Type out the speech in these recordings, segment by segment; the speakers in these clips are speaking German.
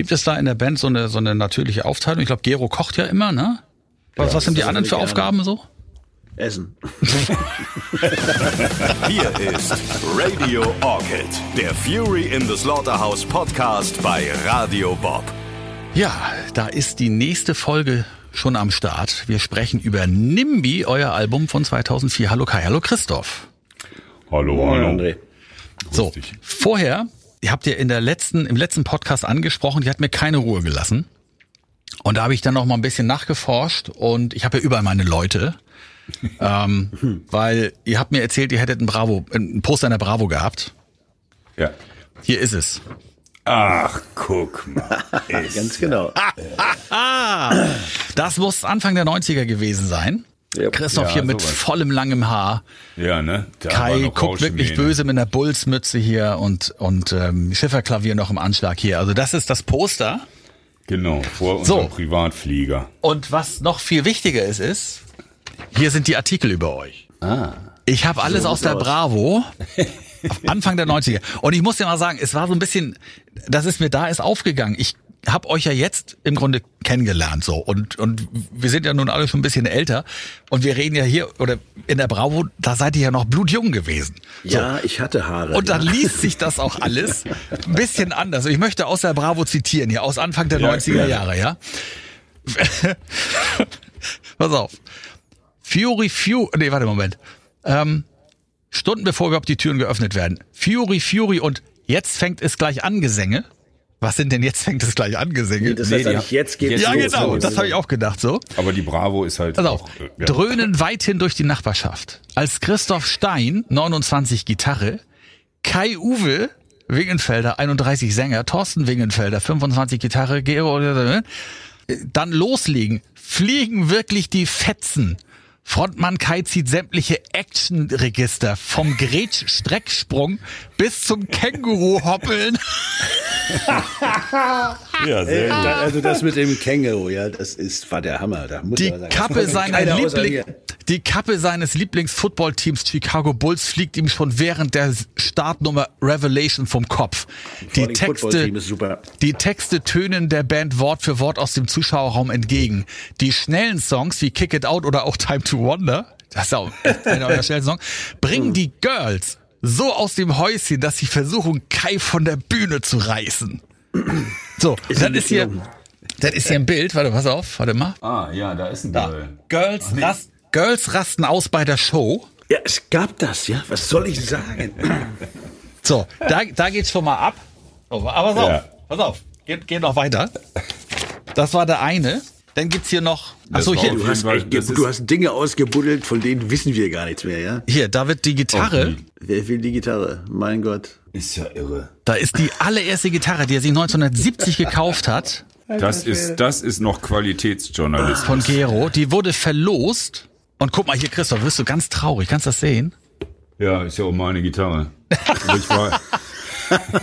Gibt es da in der Band so eine, so eine natürliche Aufteilung? Ich glaube, Gero kocht ja immer, ne? Was, Ja, was sind die anderen für gerne. Aufgaben so? Essen. Hier ist Radio Orchid, der Fury in the Slaughterhouse Podcast bei Radio Bob. Ja, da ist die nächste Folge schon am Start. Wir sprechen über NIMBY, euer Album von 2004. Hallo Kai, hallo Christoph. Hallo, hallo. André. So, vorher, ihr habt ja in der letzten, im letzten Podcast angesprochen, die hat mir keine Ruhe gelassen. Und da habe ich dann noch mal ein bisschen nachgeforscht und ich habe ja überall meine Leute. ähm, weil ihr habt mir erzählt, ihr hättet ein Bravo, ein Poster in der Bravo gehabt. Ja. Hier ist es. Ach, guck mal. Ganz genau. Ah, das muss Anfang der 90er gewesen sein. Ja. Christoph Ja, hier mit sowas. vollem langem Haar. Ja, ne? War Kai guckt wirklich böse mit einer Bullsmütze hier und, und ähm, Schifferklavier noch im Anschlag hier. Also das ist das Poster. Genau, vor So. unserem Privatflieger. Und was noch viel wichtiger ist, ist, hier sind die Artikel über euch. Ich habe alles aus der aus. Bravo. Anfang der 90er. Und ich muss dir mal sagen, es war so ein bisschen, das ist mir da ist aufgegangen. Ich habe euch ja jetzt im Grunde kennengelernt so und und wir sind ja nun alle schon ein bisschen älter und wir reden ja hier oder in der Bravo, da seid ihr ja noch blutjung gewesen. So. Ja, ich hatte Haare. Und dann ja. liest sich das auch alles ein bisschen anders. Ich möchte aus der Bravo zitieren, hier aus Anfang der Ja, 90er gerne. Jahre, ja. Pass auf. Fury Fury, nee, warte Moment. Ähm, Stunden bevor überhaupt die Türen geöffnet werden. Fury Fury und jetzt fängt es gleich an Gesänge. Was sind denn jetzt fängt es gleich an Gesänge? Das Nee, heißt die eigentlich, jetzt jetzt ja, los. genau, das habe ich auch gedacht so. Aber die Bravo ist halt auf, auch, äh, ja. dröhnen weithin durch die Nachbarschaft. Als Christoph Stein, 29 Gitarre, Kai Uwe, Wingenfelder, 31 Sänger, Thorsten Wingenfelder, 25 Gitarre, Gero, dann loslegen, fliegen wirklich die Fetzen. Frontmann Kai zieht sämtliche Actionregister vom Gretsch-Strecksprung bis zum Känguru-Hoppeln. Ja, sehr gut. Also das mit dem Känguru, ja, das ist, war der Hammer. Da muss Die man sagen. Kappe, seiner Liebling, die Kappe seines Lieblings-Footballteams Chicago Bulls fliegt ihm schon während der Startnummer Revelation vom Kopf. Die Texte, die Texte tönen der Band Wort für Wort aus dem Zuschauerraum entgegen. Die schnellen Songs wie Kick It Out oder auch Time to Wonder, das ist auch einer eurer schnellen Songs, bringen die Girls so aus dem Häuschen, dass sie versuchen, Kai von der Bühne zu reißen. So, Ist dann ist hier, das ist hier ein Bild, warte, pass auf, warte mal. Ah, ja, da ist ein Da. Girl. Girls, rast, Girls rasten aus bei der Show. Ja, es gab das, ja. Was soll ich sagen? So, da, da geht's schon mal ab. Oh, aber pass auf, Ja. pass auf. Geht, geht noch weiter. Das war der eine. Dann gibt's hier noch. Achso, hier, Du hast, echt, du hast Dinge ausgebuddelt, von denen wissen wir gar nichts mehr, ja? hier, da wird die Gitarre. Oh, Wer will die Gitarre? Mein Gott. Ist ja irre. Da ist die allererste Gitarre, die er sich 1970 gekauft hat Das ist, das ist noch Qualitätsjournalismus. von Gero. Die wurde verlost. Und guck mal hier, Christoph, wirst du ganz traurig. Kannst du das sehen? Ja, ist ja auch meine Gitarre. War,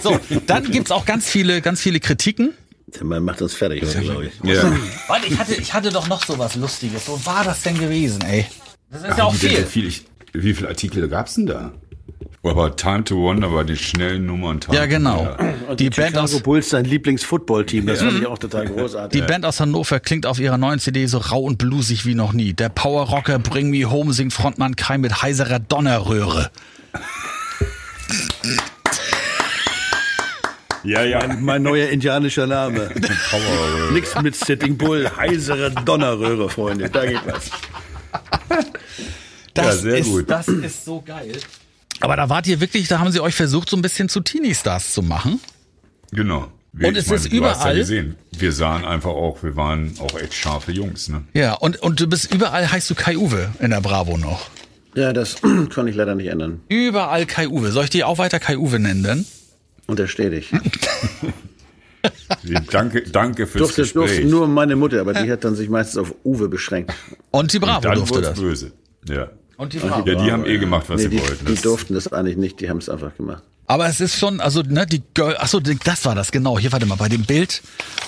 So, dann gibt's auch ganz viele, ganz viele Kritiken. Man macht uns fertig, glaube ich. ja. Warte, ich hatte, ich hatte doch noch so was Lustiges. Wo war das denn gewesen, ey? Das ist ja auch viel. so viel, ich, wie viele Artikel gab's denn da? Aber Time to Wonder war die schnellen Nummern. Time Ja, to genau. Wonder. Die Band Chicago aus, Bulls, dein Lieblings-Football-Team, das fand ich auch total großartig. die Band aus Hannover klingt auf ihrer neuen CD so rau und bluesig wie noch nie. Der Power-Rocker Bring Me Home singt Frontmann Kai mit heiserer Donnerröhre. Ja, ja. Mein neuer indianischer Name. Nix mit Sitting Bull, heisere Donnerröhre, Freunde. Da geht was. Das Ja, sehr ist, gut. Das ist so geil. Aber da wart ihr wirklich, da haben sie euch versucht, so ein bisschen zu Teenie-Stars zu machen. Genau. Wir, Und es meine, ist überall- Ja. Wir sahen einfach auch, wir waren auch echt scharfe Jungs, ne? Ja, und, und du bist überall, heißt du Kai Uwe in der Bravo noch. Ja, das kann ich leider nicht ändern. Überall Kai Uwe. Soll ich die auch weiter Kai Uwe nennen denn? Untersteh dich. Danke, danke fürs Durfte, durfte Gespräch. nur meine Mutter, aber die hat dann sich meistens auf Uwe beschränkt. Und die Bravo Dann durfte das. böse. Ja. Und die Ja, Bravo. die haben eh gemacht, was Nee, sie die, wollten. die durften das eigentlich nicht, die haben es einfach gemacht. Aber es ist schon, also ne, die Girl, achso, das war das, genau. Hier, warte mal, bei dem Bild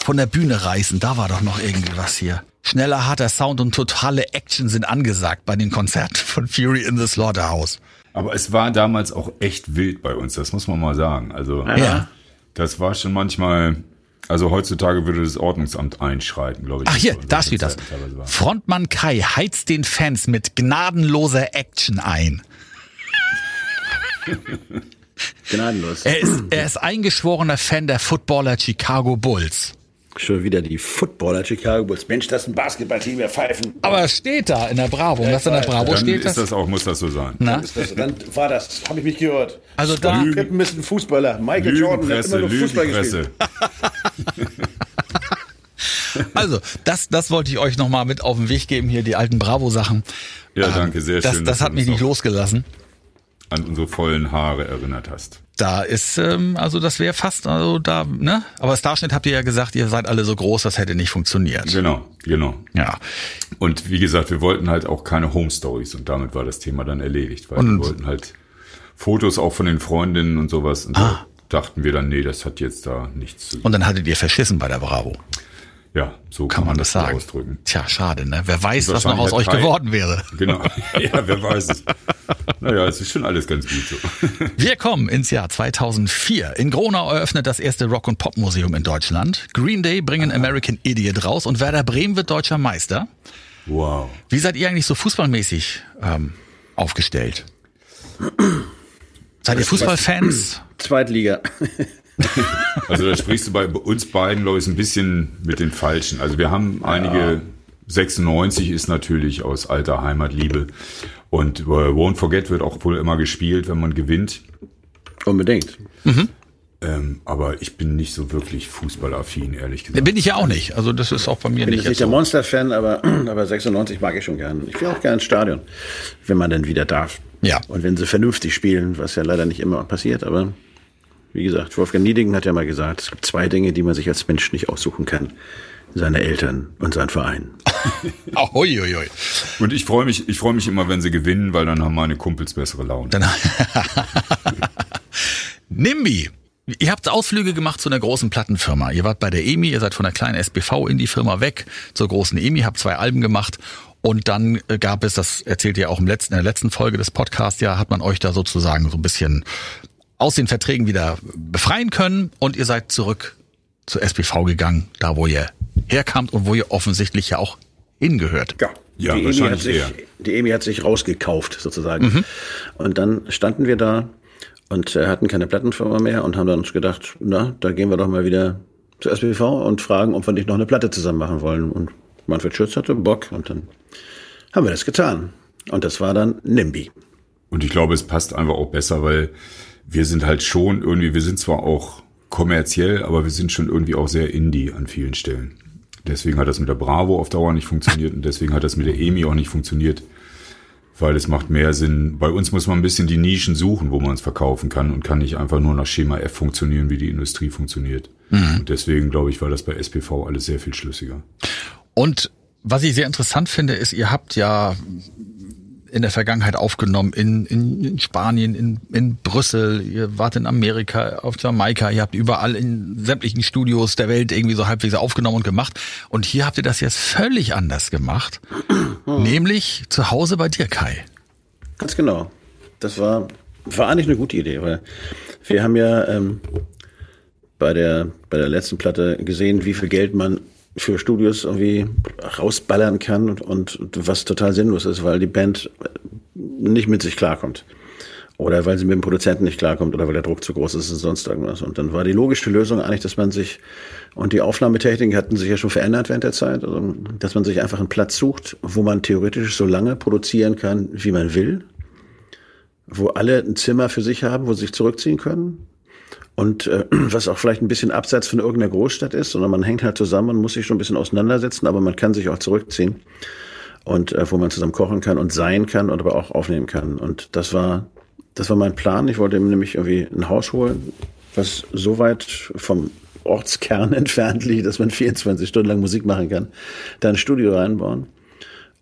von der Bühne reißen, da war doch noch irgendwie was hier. Schneller, harter Sound und totale Action sind angesagt bei den Konzerten von Fury in the Slaughterhouse. Aber es war damals auch echt wild bei uns, das muss man mal sagen. Also Ja. das war schon manchmal, Also heutzutage würde das Ordnungsamt einschreiten, glaube ich. Ach hier, So, da steht das. Frontmann Kai heizt den Fans mit gnadenloser Action ein. Gnadenlos. Er ist, er ist eingeschworener Fan der Footballer Chicago Bulls. Schon wieder die Footballer Chicago Bulls. Mensch, das ist ein Basketballteam, wir pfeifen. Aber es steht da in der Bravo. Was in der Bravo Dann steht ist das? das auch, muss das so sein. Na? Ist das, dann war das, habe ich mich gehört. Also da, Kippen ist ein Fußballer. Michael Jordan hat immer nur Fußball gespielt. Also das, das wollte ich euch nochmal mit auf den Weg geben hier, die alten Bravo-Sachen. Ja, danke, sehr Das, schön. das dass hat mich nicht losgelassen. An unsere vollen Haare erinnert hast. Da ist, ähm, also das wäre fast, also da, ne? Aber Starschnitt habt ihr ja gesagt, ihr seid alle so groß, das hätte nicht funktioniert. Genau, genau. Ja. Und wie gesagt, wir wollten halt auch keine Home Stories und damit war das Thema dann erledigt, weil Und- wir wollten halt Fotos auch von den Freundinnen und sowas und Ah. da dachten wir dann, nee, das hat jetzt da nichts zu Und dann hattet ihr verschissen bei der Bravo. Ja, so Kann man das sagen? ausdrücken. Tja, schade, ne? Wer weiß, was noch aus euch Kai- geworden wäre. Genau. ja, wer weiß es. Naja, es ist schon alles ganz gut so. Wir kommen ins Jahr 2004. In Gronau eröffnet das erste Rock- und Pop-Museum in Deutschland. Green Day bringen American Idiot raus und Werder Bremen wird deutscher Meister. Wow. Wie seid ihr eigentlich so fußballmäßig ähm, aufgestellt? Seid ihr Fußballfans? Zweitliga. Also da sprichst du bei uns beiden, glaube ich, ein bisschen mit den Falschen. Also wir haben einige, 96 ist natürlich aus alter Heimatliebe. Und äh, Won't Forget wird auch wohl immer gespielt, wenn man gewinnt. Unbedingt. Ähm, aber ich bin nicht so wirklich fußballaffin, ehrlich gesagt. Bin ich ja auch nicht. Also das ist auch bei mir Bin nicht jetzt nicht jetzt der so. Monster-Fan, aber, aber 96 mag ich schon gern. Ich will auch gerne ins Stadion, wenn man denn wieder darf. Ja. Und wenn sie vernünftig spielen, was ja leider nicht immer passiert, aber wie gesagt, Wolfgang Niedingen hat ja mal gesagt, es gibt zwei Dinge, die man sich als Mensch nicht aussuchen kann. Seine Eltern und sein Verein. Ahoi, oi, oi. Und ich freue mich, ich freue mich immer, wenn sie gewinnen, weil dann haben meine Kumpels bessere Laune. Dann Nimbi. Ihr habt Ausflüge gemacht zu einer großen Plattenfirma. Ihr wart bei der EMI, ihr seid von der kleinen SBV in die Firma weg zur großen EMI, habt zwei Alben gemacht und dann äh, gab es, das erzählt ihr auch im letzten, in der letzten Folge des Podcasts, ja, hat man euch da sozusagen so ein bisschen aus den Verträgen wieder befreien können und ihr seid zurück zur SBV gegangen, da wo ihr herkamt und wo ihr offensichtlich ja auch hingehört. Ja, Ja, die, EMI hat wahrscheinlich sich, eher. die EMI hat sich rausgekauft, sozusagen. Und dann standen wir da und äh, hatten keine Plattenfirma mehr und haben dann uns gedacht, na, da gehen wir doch mal wieder zur SBV und fragen, ob wir nicht noch eine Platte zusammen machen wollen. Und Manfred Schütz hatte Bock und dann haben wir das getan. Und das war dann NIMBY. Und ich glaube, es passt einfach auch besser, weil wir sind halt schon irgendwie, wir sind zwar auch kommerziell, aber wir sind schon irgendwie auch sehr indie an vielen Stellen. Deswegen hat das mit der Bravo auf Dauer nicht funktioniert und deswegen hat das mit der EMI auch nicht funktioniert, weil es macht mehr Sinn. Bei uns muss man ein bisschen die Nischen suchen, wo man es verkaufen kann und kann nicht einfach nur nach Schema F funktionieren, wie die Industrie funktioniert. Und deswegen glaube ich, war das bei SPV alles sehr viel schlüssiger. Und was ich sehr interessant finde, ist, ihr habt ja in der Vergangenheit aufgenommen in, in, in Spanien, in, in Brüssel, ihr wart in Amerika, auf Jamaika, ihr habt überall in sämtlichen Studios der Welt irgendwie so halbwegs aufgenommen und gemacht. Und hier habt ihr das jetzt völlig anders gemacht, nämlich zu Hause bei dir, Kai. Ganz genau. Das war, war eigentlich eine gute Idee, weil wir haben ja ähm, bei, der, bei der letzten Platte gesehen, wie viel Geld man für Studios irgendwie rausballern kann und, und, was total sinnlos ist, weil die Band nicht mit sich klarkommt. Oder weil sie mit dem Produzenten nicht klarkommt oder weil der Druck zu groß ist und sonst irgendwas. Und dann war die logische Lösung eigentlich, dass man sich, und die Aufnahmetechniken hatten sich ja schon verändert während der Zeit, also, dass man sich einfach einen Platz sucht, wo man theoretisch so lange produzieren kann, wie man will, wo alle ein Zimmer für sich haben, wo sie sich zurückziehen können. Und äh, was auch vielleicht ein bisschen abseits von irgendeiner Großstadt ist, sondern man hängt halt zusammen und muss sich schon ein bisschen auseinandersetzen, aber man kann sich auch zurückziehen. Und äh, wo man zusammen kochen kann und sein kann und aber auch aufnehmen kann. Und das war, das war mein Plan. Ich wollte ihm nämlich irgendwie ein Haus holen, was so weit vom Ortskern entfernt liegt, dass man 24 Stunden lang Musik machen kann, da ein Studio reinbauen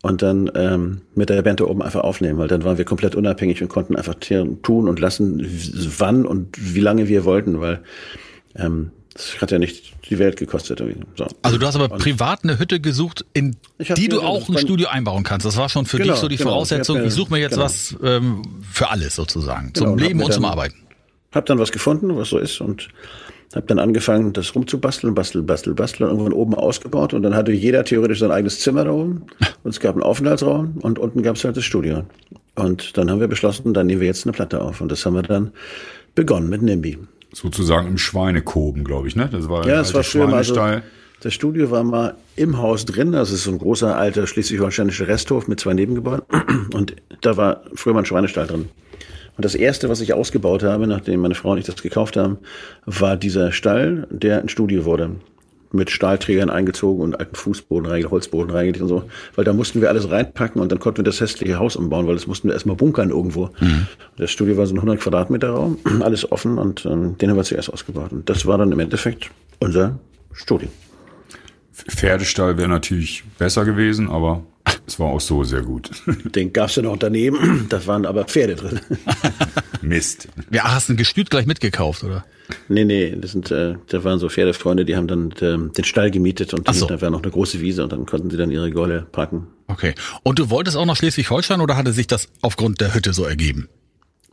und dann ähm, mit der Band da oben einfach aufnehmen, weil dann waren wir komplett unabhängig und konnten einfach tun und lassen, wann und wie lange wir wollten, weil ähm, das hat ja nicht die Welt gekostet. So. Also du hast aber privat eine Hütte gesucht, in die du auch ein Studio einbauen kannst. Das war schon für Genau, dich so die genau. Voraussetzung. Ich Ich, mir- suche mir jetzt genau. was ähm, für alles sozusagen. Genau, Zum und hab Leben mir und zum dann- Arbeiten. Hab dann was gefunden, was so ist und Habe dann angefangen, das rumzubasteln, basteln, basteln, basteln, irgendwann oben ausgebaut und dann hatte jeder theoretisch sein eigenes Zimmer da oben und es gab einen Aufenthaltsraum und unten gab es halt das Studio. Und dann haben wir beschlossen, dann nehmen wir jetzt eine Platte auf und das haben wir dann begonnen mit NIMBY. Sozusagen im Schweinekoben, glaube ich, ne? Das war ja, das war schön. Also, das Studio war mal im Haus drin. Das ist so ein großer alter schleswig-holsteinischer Resthof mit zwei Nebengebäuden. Und da war früher mal ein Schweinestall drin. Und das erste, was ich ausgebaut habe, nachdem meine Frau und ich das gekauft haben, war dieser Stall, der ein Studio wurde. Mit Stahlträgern eingezogen und alten Fußboden reingelegt, Holzboden reingelegt und so. Weil da mussten wir alles reinpacken und dann konnten wir das hässliche Haus umbauen, weil das mussten wir erstmal bunkern irgendwo. Mhm. Das Studio war so ein 100 Quadratmeter Raum, alles offen und ähm, den haben wir zuerst ausgebaut. Und das war dann im Endeffekt unser Studio. Pferdestall wäre natürlich besser gewesen, aber es war auch so sehr gut. Den gab's ja noch daneben, da waren aber Pferde drin. Mist. Ja, hast du ein Gestüt gleich mitgekauft, oder? Nee, nee, das sind, äh, da waren so Pferdefreunde, die haben dann äh, den Stall gemietet und so. da war noch eine große Wiese und dann konnten sie dann ihre Golle packen. Okay. Und du wolltest auch nach Schleswig-Holstein oder hatte sich das aufgrund der Hütte so ergeben?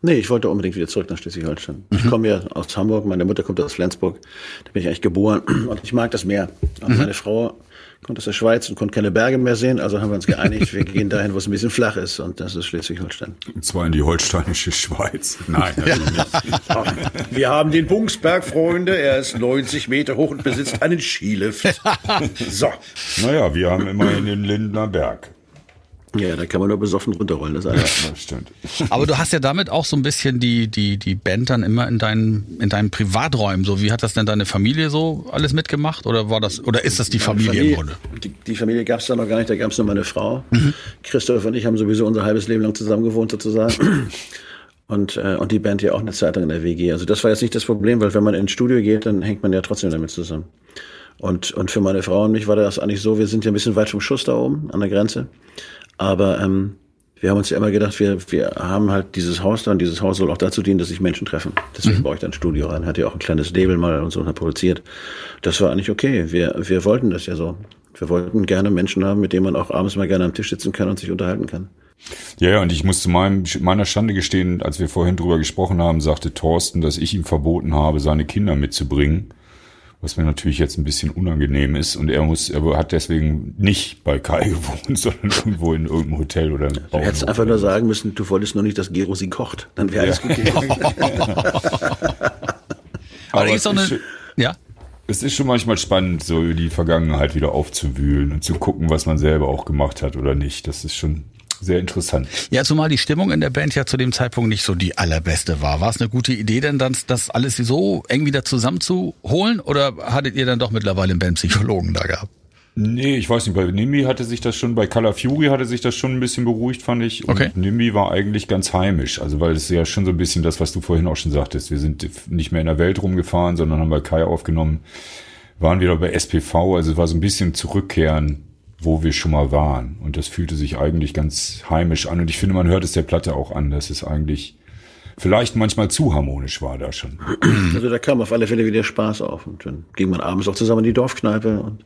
Nee, ich wollte unbedingt wieder zurück nach Schleswig-Holstein. Mhm. Ich komme ja aus Hamburg, meine Mutter kommt aus Flensburg, da bin ich eigentlich geboren und ich mag das Meer. Und mhm. meine Frau kommt aus der Schweiz und konnte keine Berge mehr sehen, also haben wir uns geeinigt, wir gehen dahin, wo es ein bisschen flach ist und das ist Schleswig-Holstein. Und zwar in die holsteinische Schweiz. Nein, nicht. Wir haben den Bungsberg, Freunde, er ist 90 Meter hoch und besitzt einen Skilift. So. Naja, wir haben immerhin den Lindner Berg. Ja, da kann man nur besoffen runterrollen, das, alles. das stimmt. Aber du hast ja damit auch so ein bisschen die, die, die Band dann immer in deinen, in deinen Privaträumen. So, wie hat das denn deine Familie so alles mitgemacht? Oder war das, oder ist das die Familie, Familie im Grunde? Die, die Familie gab es da noch gar nicht, da gab es nur meine Frau. Mhm. Christoph und ich haben sowieso unser halbes Leben lang zusammen gewohnt, sozusagen. Und, äh, und die Band ja auch eine Zeit lang in der WG. Also das war jetzt nicht das Problem, weil wenn man ins Studio geht, dann hängt man ja trotzdem damit zusammen. Und, und für meine Frau und mich war das eigentlich so, wir sind ja ein bisschen weit vom Schuss da oben an der Grenze. Aber ähm, wir haben uns ja immer gedacht, wir, wir haben halt dieses Haus da und dieses Haus soll auch dazu dienen, dass sich Menschen treffen. Deswegen mhm. baue ich da ein Studio rein. Hat ja auch ein kleines Label mal und so produziert. Das war eigentlich okay. Wir, wir wollten das ja so. Wir wollten gerne Menschen haben, mit denen man auch abends mal gerne am Tisch sitzen kann und sich unterhalten kann. Ja, ja, und ich musste meinem, meiner Schande gestehen, als wir vorhin drüber gesprochen haben, sagte Thorsten, dass ich ihm verboten habe, seine Kinder mitzubringen was mir natürlich jetzt ein bisschen unangenehm ist. Und er muss, er hat deswegen nicht bei Kai gewohnt, sondern irgendwo in irgendeinem Hotel oder im Du hättest einfach nur sagen müssen, du wolltest nur nicht, dass Gero sie kocht. Dann wäre alles gut gegangen. Aber, Aber ist doch eine, ja. Es ist schon manchmal spannend, so die Vergangenheit wieder aufzuwühlen und zu gucken, was man selber auch gemacht hat oder nicht. Das ist schon sehr interessant. Ja, zumal die Stimmung in der Band ja zu dem Zeitpunkt nicht so die allerbeste war. War es eine gute Idee denn dann, das alles so eng wieder zusammenzuholen oder hattet ihr dann doch mittlerweile einen Bandpsychologen da gehabt? Nee, ich weiß nicht, bei Nimbi hatte sich das schon, bei Color Fury hatte sich das schon ein bisschen beruhigt, fand ich. Und okay. Nimbi war eigentlich ganz heimisch. Also, weil es ja schon so ein bisschen das, was du vorhin auch schon sagtest. Wir sind nicht mehr in der Welt rumgefahren, sondern haben bei Kai aufgenommen, waren wieder bei SPV. Also, es war so ein bisschen Zurückkehren wo wir schon mal waren. Und das fühlte sich eigentlich ganz heimisch an. Und ich finde, man hört es der Platte auch an, dass es eigentlich vielleicht manchmal zu harmonisch war da schon. Also da kam auf alle Fälle wieder Spaß auf. Und dann ging man abends auch zusammen in die Dorfkneipe und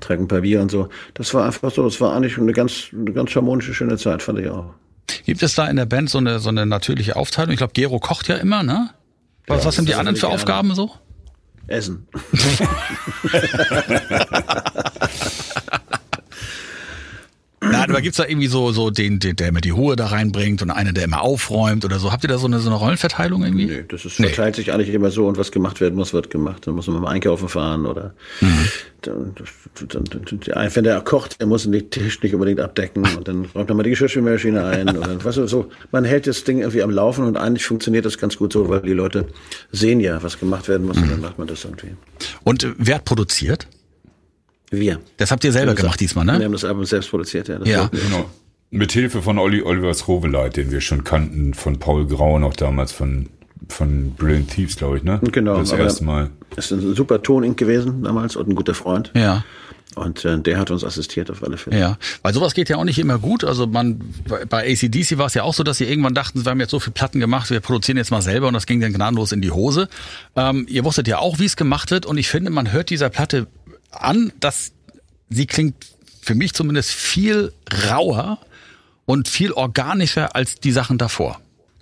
trank ein paar Bier und so. Das war einfach so, es war eigentlich eine ganz, eine ganz harmonische, schöne Zeit, fand ich auch. Gibt es da in der Band so eine, so eine natürliche Aufteilung? Ich glaube, Gero kocht ja immer, ne? Was, ja, was sind die anderen für Aufgaben so? Essen. Aber gibt's da irgendwie so, so den, den, der immer die Ruhe da reinbringt und einer, der immer aufräumt oder so? Habt ihr da so eine, so eine Rollenverteilung irgendwie? Nee, das ist, verteilt nee. sich eigentlich immer so und was gemacht werden muss, wird gemacht. Dann muss man mal einkaufen fahren oder mhm. dann, dann, dann, wenn der kocht, der muss den Tisch nicht unbedingt abdecken und dann räumt er mal die Geschirrspülmaschine ein. Oder, weißt du, so, man hält das Ding irgendwie am Laufen und eigentlich funktioniert das ganz gut so, weil die Leute sehen ja, was gemacht werden muss mhm. und dann macht man das irgendwie. Und wer hat produziert? Wir. Das habt ihr selber gemacht diesmal, ne? Wir haben das Album selbst produziert, ja. ja. Genau. Mit Hilfe von Olli Olivers Roveleit, den wir schon kannten, von Paul Grau noch damals von, von Brilliant Thieves, glaube ich, ne? Genau. Das erste Mal. Ist ein super Ton gewesen damals und ein guter Freund. Ja. Und äh, der hat uns assistiert auf alle Fälle. Ja, weil sowas geht ja auch nicht immer gut. Also man bei ACDC war es ja auch so, dass sie irgendwann dachten, wir haben jetzt so viele Platten gemacht, wir produzieren jetzt mal selber und das ging dann gnadenlos in die Hose. Ähm, ihr wusstet ja auch, wie es gemacht wird und ich finde, man hört dieser Platte an, dass sie klingt für mich zumindest viel rauer und viel organischer als die Sachen davor.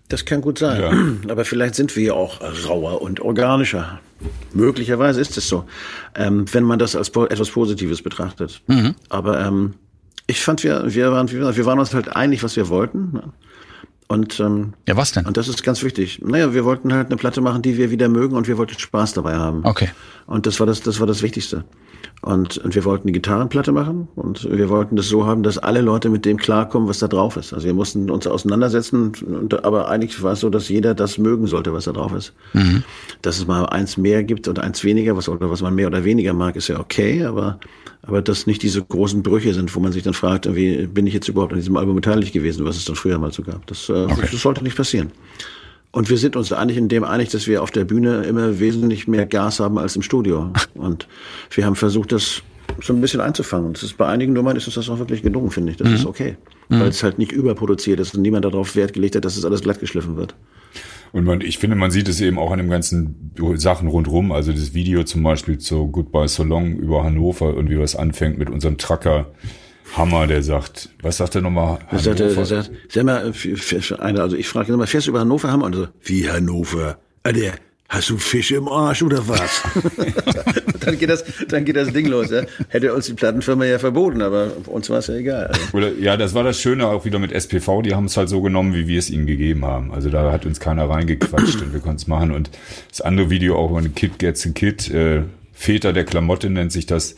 Das kann gut sein. Ja. Aber vielleicht sind wir ja auch rauer und organischer. Möglicherweise ist es so, ähm, wenn man das als po etwas Positives betrachtet. Mhm. Aber ähm, ich fand, wir, wir, waren, wir waren uns halt einig, was wir wollten. Und, ähm, ja, was denn? Und das ist ganz wichtig. Naja, wir wollten halt eine Platte machen, die wir wieder mögen und wir wollten Spaß dabei haben. Okay. Und das war das, das war das Wichtigste. Und, und wir wollten eine Gitarrenplatte machen und wir wollten das so haben, dass alle Leute mit dem klarkommen, was da drauf ist. Also wir mussten uns auseinandersetzen, und, aber eigentlich war es so, dass jeder das mögen sollte, was da drauf ist. Mhm. Dass es mal eins mehr gibt oder eins weniger, was, oder was man mehr oder weniger mag, ist ja okay, aber, aber dass nicht diese großen Brüche sind, wo man sich dann fragt, wie bin ich jetzt überhaupt an diesem Album beteiligt gewesen, was es dann früher mal so gab. Das, äh, okay. das sollte nicht passieren. Und wir sind uns eigentlich in dem einig, dass wir auf der Bühne immer wesentlich mehr Gas haben als im Studio. Und wir haben versucht, das so ein bisschen einzufangen. Und das ist bei einigen Nummern ist uns das auch wirklich gelungen, finde ich. Das mhm. ist okay. Mhm. Weil es halt nicht überproduziert ist und niemand darauf Wert gelegt hat, dass es alles glatt geschliffen wird. Und man, ich finde, man sieht es eben auch an den ganzen Sachen rundrum. Also das Video zum Beispiel zu Goodbye So Long über Hannover und wie was anfängt mit unserem Trucker Hammer, der sagt, was sagt er nochmal? Der sagt, der sagt, sag mal, einer, also ich frage immer, fährst du über Hannover Hammer? Und so, wie Hannover? Ah, der, hast du Fische im Arsch oder was? dann geht das, dann geht das Ding los, ja. Hätte uns die Plattenfirma ja verboten, aber uns war es ja egal. Also. Oder, ja, das war das Schöne auch wieder mit SPV, die haben es halt so genommen, wie wir es ihnen gegeben haben. Also da hat uns keiner reingequatscht und wir konnten es machen. Und das andere Video auch, ein Kid gets a Kid, äh, Väter der Klamotte nennt sich das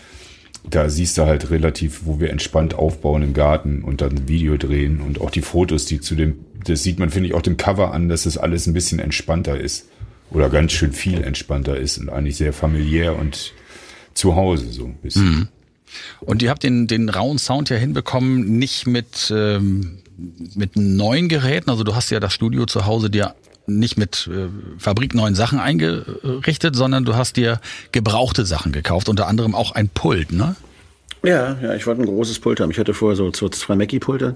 da siehst du halt relativ, wo wir entspannt aufbauen im Garten und dann ein Video drehen und auch die Fotos, die zu dem, das sieht man, finde ich, auch dem Cover an, dass das alles ein bisschen entspannter ist. Oder ganz schön viel entspannter ist und eigentlich sehr familiär und zu Hause so ein bisschen. Mhm. Und ihr habt den, den rauen Sound ja hinbekommen, nicht mit, ähm, mit neuen Geräten. Also du hast ja das Studio zu Hause dir nicht mit äh, fabrikneuen Sachen eingerichtet, sondern du hast dir gebrauchte Sachen gekauft, unter anderem auch ein Pult, ne? Ja, ja, ich wollte ein großes Pult haben. Ich hatte vorher so, so zwei Mackie-Pulte.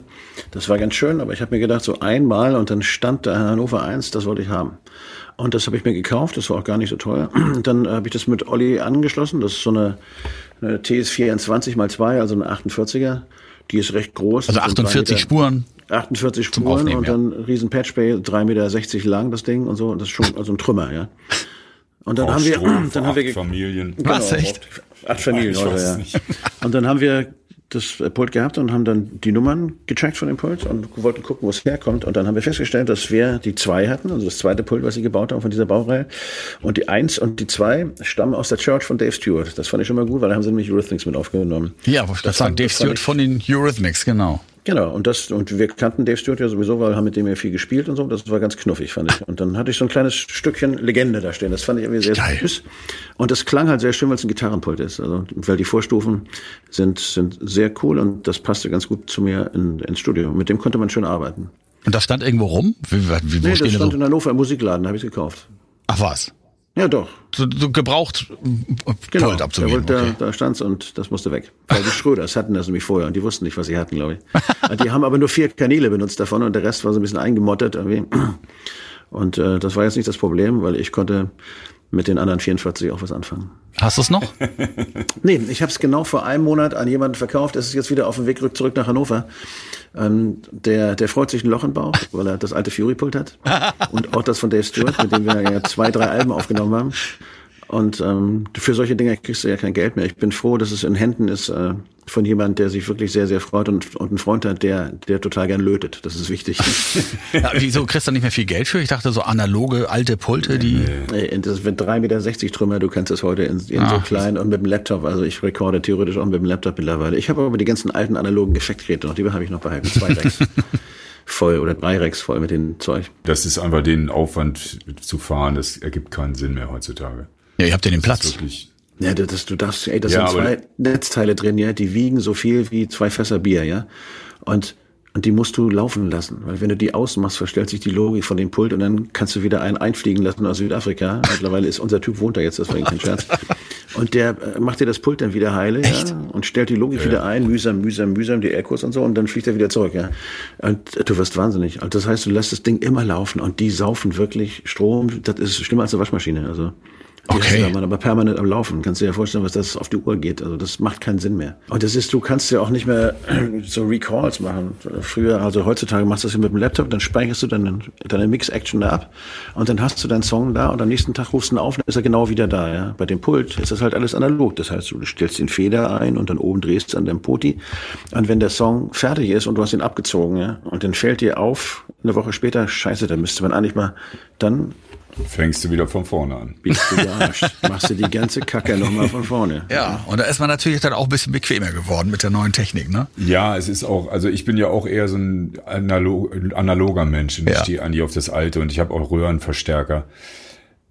Das war ganz schön, aber ich habe mir gedacht, so einmal und dann stand da Hannover 1, das wollte ich haben. Und das habe ich mir gekauft, das war auch gar nicht so teuer. Dann habe ich das mit Olli angeschlossen. Das ist so eine, eine TS24 mal 2, also eine 48er. Die ist recht groß. Also 48 Spuren. 48 Spuren und dann ja. riesen Patchbay, 3,60 Meter lang das Ding und so. Und das ist schon also ein Trümmer, ja. Und dann Auf haben wir, Strom dann haben wir Familien. Genau, Was echt? Acht Familien, heute, ja. Und dann haben wir das Pult gehabt und haben dann die Nummern gecheckt von dem Pult und wollten gucken, wo es herkommt. Und dann haben wir festgestellt, dass wir die zwei hatten, also das zweite Pult, was sie gebaut haben von dieser Baureihe. Und die eins und die zwei stammen aus der Church von Dave Stewart. Das fand ich schon mal gut, weil da haben sie nämlich Eurythmics mit aufgenommen. Ja, das, das sagen Dave Stewart von den Eurythmics, genau. Genau, und das, und wir kannten Dave Stewart ja sowieso, weil wir haben mit dem ja viel gespielt und so. Das war ganz knuffig, fand ich. Und dann hatte ich so ein kleines Stückchen Legende da stehen. Das fand ich irgendwie sehr Geil. süß. Und das klang halt sehr schön, weil es ein Gitarrenpult ist. Also, weil die Vorstufen sind, sind sehr cool und das passte ganz gut zu mir in, ins Studio. Mit dem konnte man schön arbeiten. Und das stand irgendwo rum? Wie, wie, nee, das stand so? in Hannover im Musikladen, habe ich es gekauft. Ach was? Ja, doch. So, so gebraucht genau, Gold abzugeben. Da, okay. da, da stand's und das musste weg. Weil die Schröders hatten das nämlich vorher und die wussten nicht, was sie hatten, glaube ich. die haben aber nur vier Kanäle benutzt davon und der Rest war so ein bisschen eingemottet irgendwie. Und äh, das war jetzt nicht das Problem, weil ich konnte mit den anderen 44 auch was anfangen. Hast du es noch? nee, ich habe es genau vor einem Monat an jemanden verkauft. Es ist jetzt wieder auf dem Weg zurück nach Hannover. Ähm, der, der freut sich ein Loch im Bauch, weil er das alte Fury-Pult hat. Und auch das von Dave Stewart, mit dem wir ja zwei, drei Alben aufgenommen haben. Und ähm, für solche Dinge kriegst du ja kein Geld mehr. Ich bin froh, dass es in Händen ist äh, von jemand, der sich wirklich sehr, sehr freut und, und einen Freund hat, der, der total gern lötet. Das ist wichtig. ja, wieso kriegst du nicht mehr viel Geld für? Ich dachte so analoge alte Pulte, die. Nee, das sind 3,60 Meter Trümmer, du kannst das heute in, in so klein und mit dem Laptop. Also ich rekorde theoretisch auch mit dem Laptop mittlerweile. Ich habe aber die ganzen alten analogen Effektgeräte noch, die habe ich noch behalten. Zwei Rex. voll oder drei Rex voll mit dem Zeug. Das ist einfach den Aufwand zu fahren, das ergibt keinen Sinn mehr heutzutage. Ja, ihr habt ja den Platz. Ja, das, du darfst, ey, das ja, sind zwei Netzteile drin, ja, die wiegen so viel wie zwei Fässer Bier, ja. Und, und die musst du laufen lassen, weil wenn du die ausmachst, verstellt sich die Logik von dem Pult und dann kannst du wieder einen einfliegen lassen aus Südafrika. Mittlerweile ist unser Typ wohnt da jetzt, das war kein Scherz. Und der äh, macht dir das Pult dann wieder heile, Echt? ja, und stellt die Logik ja. wieder ein, mühsam, mühsam, mühsam, die Airkurs und so, und dann fliegt er wieder zurück, ja. Und du wirst wahnsinnig. Also das heißt, du lässt das Ding immer laufen und die saufen wirklich Strom, das ist schlimmer als eine Waschmaschine, also. Okay. ist aber, permanent am Laufen. Kannst du dir ja vorstellen, was das auf die Uhr geht. Also das macht keinen Sinn mehr. Und das ist, du kannst ja auch nicht mehr so Recalls machen. Früher, also heutzutage machst du das mit dem Laptop, dann speicherst du deine, deine Mix-Action da ab und dann hast du deinen Song da und am nächsten Tag rufst du ihn auf, dann ist er genau wieder da. Ja? Bei dem Pult ist das halt alles analog. Das heißt, du stellst den Feder ein und dann oben drehst du an dem Poti. Und wenn der Song fertig ist und du hast ihn abgezogen, ja, und dann fällt dir auf, eine Woche später, scheiße, da müsste man eigentlich mal, dann Fängst du wieder von vorne an. bist du gearscht. Machst du die ganze Kacke nochmal von vorne. Ja, und da ist man natürlich dann auch ein bisschen bequemer geworden mit der neuen Technik, ne? Ja, es ist auch, also ich bin ja auch eher so ein analog, analoger Mensch und Ja. ich stehe eigentlich auf das Alte und ich habe auch Röhrenverstärker.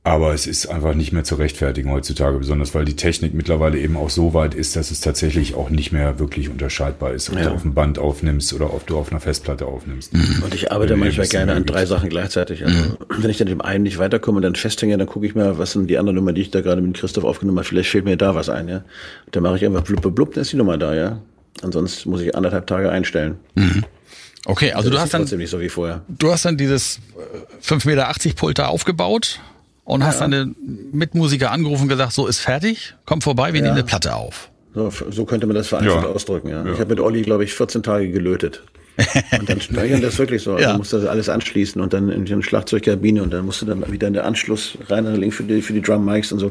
Aber es ist einfach nicht mehr zu rechtfertigen heutzutage, besonders weil die Technik mittlerweile eben auch so weit ist, dass es tatsächlich auch nicht mehr wirklich unterscheidbar ist, ob Ja. du auf dem Band aufnimmst oder ob du auf einer Festplatte aufnimmst. Und ich arbeite du manchmal gerne an drei. Sachen gleichzeitig. Also, wenn ich dann dem einen nicht weiterkomme und dann festhänge, dann gucke ich mir, was sind die anderen Nummern, die ich da gerade mit Christoph aufgenommen habe. Vielleicht fehlt mir da was ein, ja. Dann mache ich einfach blub, blub, blub, dann ist die Nummer da, ja. Ansonsten muss ich anderthalb Tage einstellen. Okay, also du Das hast ist dann, so wie vorher. du hast dann dieses äh, 5,80 Meter Pult da aufgebaut und hast deine Mitmusiker angerufen und gesagt, so ist fertig, komm vorbei, wir nehmen eine Platte auf. So, so könnte man das vereinfacht Ja. ausdrücken, ja. Ja. Ich habe mit Olli, glaube ich, 14 Tage gelötet. Und dann speichern das wirklich so. Also Ja. du musst das alles anschließen und dann in die Schlagzeugkabine und dann musst du dann wieder in der Anschluss rein und links für die, für die Drum Mics und so.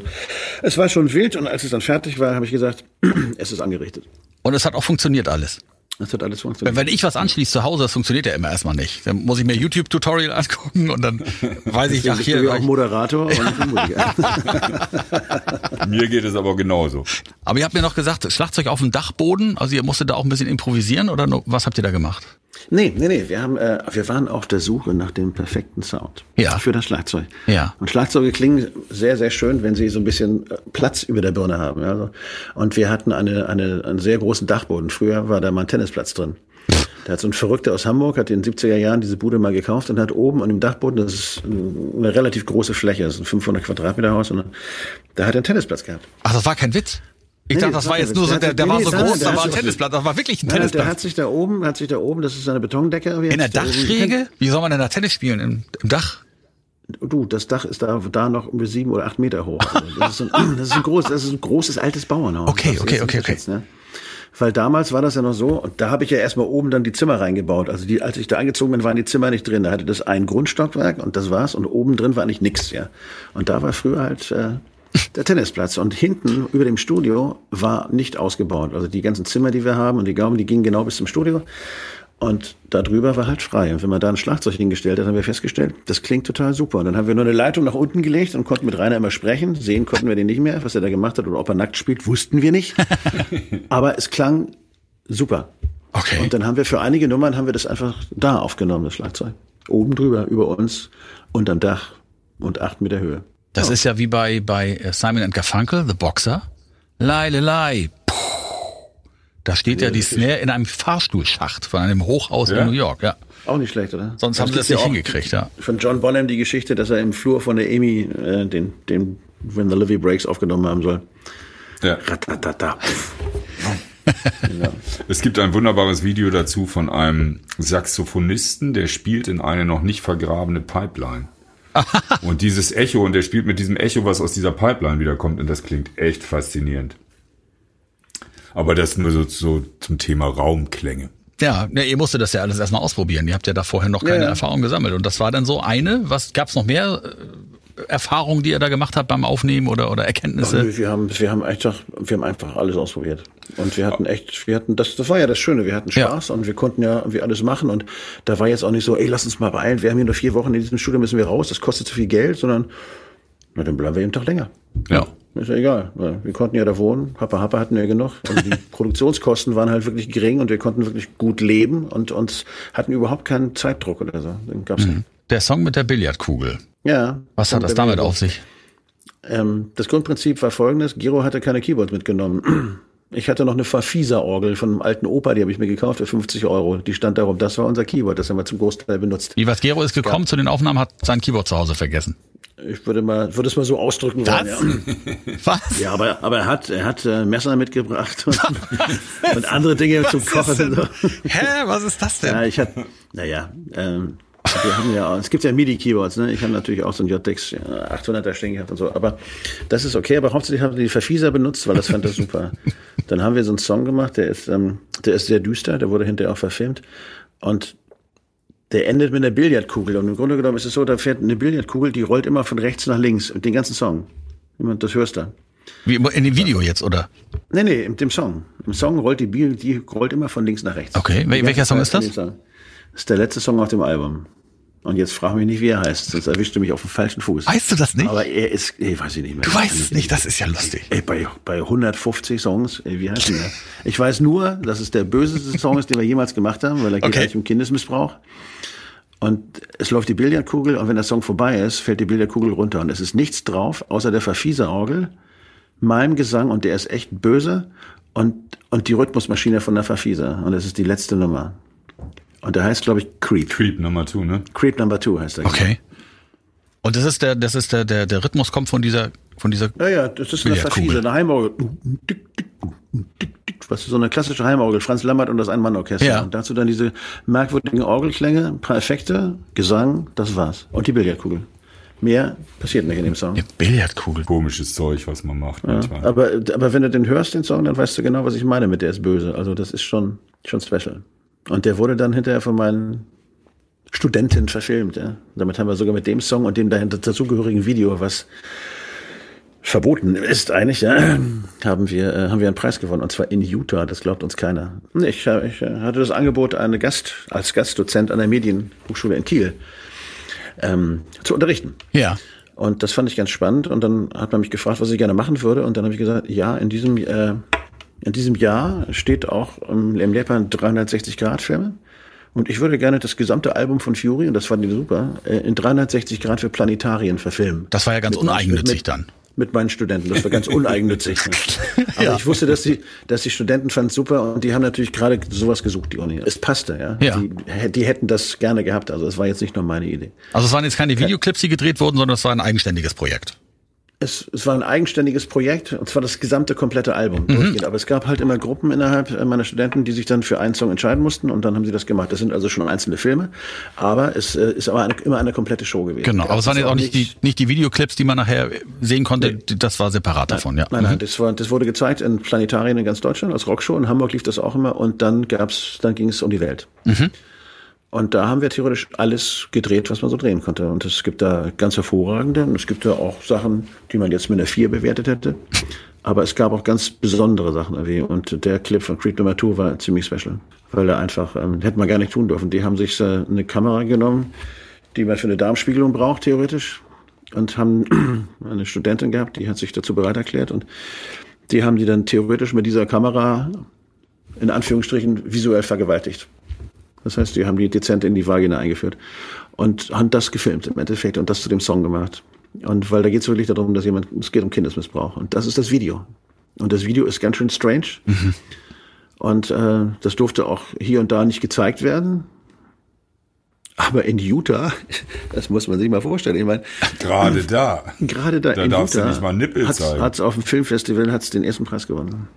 Es war schon wild und als es dann fertig war, habe ich gesagt, es ist angerichtet. Und es hat auch funktioniert alles. Es hat alles funktioniert. Wenn ich was anschließe zu Hause, das funktioniert ja immer erstmal nicht. Dann muss ich mir YouTube-Tutorial angucken und dann weiß ich, ach hier. du ja auch Moderator und. Mir geht es aber genauso. Aber ihr habt mir noch gesagt, Schlagzeug auf dem Dachboden, also ihr musstet da auch ein bisschen improvisieren oder was habt ihr da gemacht? Nee, nee, nee. Wir, haben, äh, wir waren auf der Suche nach dem perfekten Sound Ja. für das Schlagzeug. Ja. Und Schlagzeuge klingen sehr, sehr schön, wenn sie so ein bisschen äh, Platz über der Birne haben. ja, so. Und wir hatten eine, eine, einen sehr großen Dachboden. Früher war da mal ein Tennisplatz drin. Da hat so ein Verrückter aus Hamburg, hat in den 70er Jahren diese Bude mal gekauft und hat oben an dem Dachboden, das ist eine relativ große Fläche, das ist ein 500 Quadratmeter Haus, und da hat er einen Tennisplatz gehabt. Ach, das war kein Witz. Ich Nee, dachte, das war jetzt nur so, Der der, war so groß, da war ein Tennisplatz, das war wirklich ein Nein, der Tennisplatz. hat sich da oben, hat sich da oben, das ist eine Betondecke. In der? Dachschräge? Wie soll man denn da Tennis spielen? Im, im Dach? Du, das Dach ist da, da noch über sieben oder acht Meter hoch. Also das, ist ein, das, ist ein groß, das ist ein großes altes Bauernhaus. Okay, okay, okay, unterschätzt, Ne? Weil damals war das ja noch so, und da habe ich ja erstmal oben dann die Zimmer reingebaut. Also die, als ich da eingezogen bin, waren die Zimmer nicht drin. Da hatte das ein Grundstockwerk und das war's. Und oben drin war eigentlich nix, ja. Und da war früher halt äh, der Tennisplatz. Und hinten über dem Studio war nicht ausgebaut. Also die ganzen Zimmer, die wir haben und die Gaumen, die gingen genau bis zum Studio. Und da drüber war halt frei. Und wenn man da ein Schlagzeug hingestellt hat, haben wir festgestellt, das klingt total super. Und dann haben wir nur eine Leitung nach unten gelegt und konnten mit Rainer immer sprechen. Sehen konnten wir den nicht mehr. Was er da gemacht hat oder ob er nackt spielt, wussten wir nicht. Aber es klang super. Okay. Und dann haben wir für einige Nummern haben wir das einfach da aufgenommen, das Schlagzeug. Oben drüber, über uns, unterm Dach und acht Meter Höhe. Das ist ja wie bei, bei äh, Simon and Garfunkel, The Boxer. Lai, lai, lai. Puh. Da steht ja die Snare in einem Fahrstuhlschacht von einem Hochhaus Ja? in New York, ja. Auch nicht schlecht, oder? Sonst haben sie das nicht hingekriegt, ja. Von John Bonham die Geschichte, dass er im Flur von der Amy äh, den, den When the Livy Breaks aufgenommen haben soll. Ja. Ratatata. Es gibt ein wunderbares Video dazu von einem Saxophonisten, der spielt in eine noch nicht vergrabene Pipeline. und dieses Echo, und der spielt mit diesem Echo, was aus dieser Pipeline wiederkommt, und das klingt echt faszinierend. Aber das nur so, so zum Thema Raumklänge. Ja, ne, ihr musstet das ja alles erstmal ausprobieren. Ihr habt ja da vorher noch keine Ja, ja. Erfahrung gesammelt. Und das war dann so eine. Was gab's noch mehr äh, Erfahrungen, die ihr da gemacht habt beim Aufnehmen oder, oder Erkenntnisse? Nö, wir haben, wir haben einfach, wir haben einfach alles ausprobiert. Und wir hatten echt, wir hatten, das, das war ja das Schöne, wir hatten Ja. Spaß und wir konnten ja irgendwie alles machen und da war jetzt auch nicht so, ey, lass uns mal beeilen, wir haben hier nur vier Wochen in diesem Studio, müssen wir raus, das kostet zu viel Geld, sondern, na, dann bleiben wir eben Tag länger. Ja. Ist ja egal. Wir konnten ja da wohnen. Happa Happa hatten wir ja genug. Und die Produktionskosten waren halt wirklich gering und wir konnten wirklich gut leben und uns hatten überhaupt keinen Zeitdruck oder so. Den gab's nicht. Der Song mit der Billardkugel. Ja. Was hat das damit auf sich? Ähm, das Grundprinzip war folgendes. Giro hatte keine Keyboards mitgenommen. Ich hatte noch eine Fafisa-Orgel von einem alten Opa, die habe ich mir gekauft für 50 Euro. Die stand darum, das war unser Keyboard, das haben wir zum Großteil benutzt. Wie was Gero ist gekommen zu den Aufnahmen, hat sein Keyboard zu Hause vergessen. Ich würde mal, würde es mal so ausdrücken wollen. Was? Ja. Was? Ja, aber, aber er hat, er hat äh, Messer mitgebracht und, und andere Dinge zum Kochen. Hä, was ist das denn? Ja, ich hatte, naja, ähm, Wir haben ja, es gibt ja MIDI-Keyboards, ne? Ich habe natürlich auch so ein JDX 800er stehen gehabt und so. Aber das ist okay. Aber hauptsächlich haben wir die Verfieser benutzt, weil das fand das super. Dann haben wir so einen Song gemacht, der ist, ähm, der ist sehr düster. Der wurde hinterher auch verfilmt. Und der endet mit einer Billardkugel. Und im Grunde genommen ist es so, da fährt eine Billardkugel, die rollt immer von rechts nach links. Den ganzen Song. Das hörst du. Wie in dem Video jetzt, oder? Nee, nee, im dem Song. Im Song rollt die Bil, die rollt immer von links nach rechts. Okay, welcher Song ist das? Song. Das ist der letzte Song auf dem Album. Und jetzt frag mich nicht, wie er heißt, sonst erwischt du mich auf dem falschen Fuß. Weißt du das nicht? Aber er ist, ey, weiß ich nicht mehr. Du weißt es nicht, das ist ja lustig. Ey, bei, bei 150 Songs, ey, wie heißt der? Ich weiß nur, dass es der böseste Song ist, den wir jemals gemacht haben, weil er geht Okay. eigentlich um Kindesmissbrauch. Und es läuft die Billardkugel und wenn der Song vorbei ist, fällt die Billardkugel runter. Und es ist nichts drauf, außer der Verfieser-Orgel, meinem Gesang und der ist echt böse und, und die Rhythmusmaschine von der Verfieser. Und das ist die letzte Nummer. Und der heißt, glaube ich, Creep. Creep Nummer 2, ne? Creep Number Two heißt der. Okay. Und das ist der, das ist der, der, der Rhythmus kommt von dieser, von dieser. Ja, ja, das ist eine. Verfieser, eine Heimorgel. Was ist so eine klassische Heimorgel, Franz Lammert und das Ein-Mann-Orchester. Ja. Und dazu dann diese merkwürdigen Orgelklänge, ein paar Effekte, Gesang, das war's. Und die Billardkugel. Mehr passiert nicht in dem Song. Eine Billardkugel. Komisches Zeug, was man macht manchmal. Aber, aber wenn du den hörst, den Song, dann weißt du genau, was ich meine mit der ist böse. Also das ist schon, schon special. Und der wurde dann hinterher von meinen Studenten verfilmt. Ja. Damit haben wir sogar mit dem Song und dem dahinter dazugehörigen Video, was verboten ist eigentlich, ja, haben wir, äh, haben wir einen Preis gewonnen. Und zwar in Utah, das glaubt uns keiner. Ich, äh, ich äh, hatte das Angebot, eine Gast, als Gastdozent an der Medienhochschule in Kiel ähm, zu unterrichten. Ja. Und das fand ich ganz spannend. Und dann hat man mich gefragt, was ich gerne machen würde. Und dann habe ich gesagt, ja, in diesem, äh, in diesem Jahr steht auch im, Lehrplan 360-Grad-Filme. Und ich würde gerne das gesamte Album von Fury, und das fanden die super, äh, in 360 Grad für Planetarien verfilmen. Das war ja ganz Mit uneigennützig mit, dann. Mit meinen Studenten. Das war ganz uneigennützig. ne? Aber Ja. ich wusste, dass die, dass die Studenten fanden es super und die haben natürlich gerade sowas gesucht, die Uni. Es passte, ja. Ja. Die, die hätten das gerne gehabt. Also es war jetzt nicht nur meine Idee. Also es waren jetzt keine Videoclips, die gedreht wurden, sondern es war ein eigenständiges Projekt. Es, es war ein eigenständiges Projekt, und zwar das gesamte komplette Album. durchgehend. Aber es gab halt immer Gruppen innerhalb äh, meiner Studenten, die sich dann für einen Song entscheiden mussten und dann haben sie das gemacht. Das sind also schon einzelne Filme, aber es äh, ist aber eine, immer eine komplette Show gewesen. Genau. Aber es waren jetzt auch nicht die, nicht die Videoclips, die man nachher sehen konnte. Das war separat davon, ja. Nein, nein, das, war, das wurde gezeigt in Planetarien in ganz Deutschland als Rockshow. In Hamburg lief das auch immer und dann gab's, dann ging es um die Welt. Und da haben wir theoretisch alles gedreht, was man so drehen konnte. Und es gibt da ganz hervorragende und es gibt da auch Sachen, die man jetzt mit einer 4 bewertet hätte. Aber es gab auch ganz besondere Sachen irgendwie. Und der Clip von Creed Nummer 2 war ziemlich special. Weil er einfach, ähm, hätte man gar nicht tun dürfen. Die haben sich äh, eine Kamera genommen, die man für eine Darmspiegelung braucht, theoretisch. Und haben eine Studentin gehabt, die hat sich dazu bereit erklärt. Und die haben die dann theoretisch mit dieser Kamera in Anführungsstrichen visuell vergewaltigt. Das heißt, die haben die dezent in die Vagina eingeführt und haben das gefilmt im Endeffekt und das zu dem Song gemacht. Und weil da geht es wirklich darum, dass jemand, es geht um Kindesmissbrauch. Und das ist das Video. Und das Video ist ganz schön strange. Und äh, das durfte auch hier und da nicht gezeigt werden. Aber in Utah, das muss man sich mal vorstellen. Ich meine, Gerade da. gerade da, Da in darfst du Utah nicht mal Nippel hat's, zeigen. hat's auf dem Filmfestival hat's den ersten Preis gewonnen.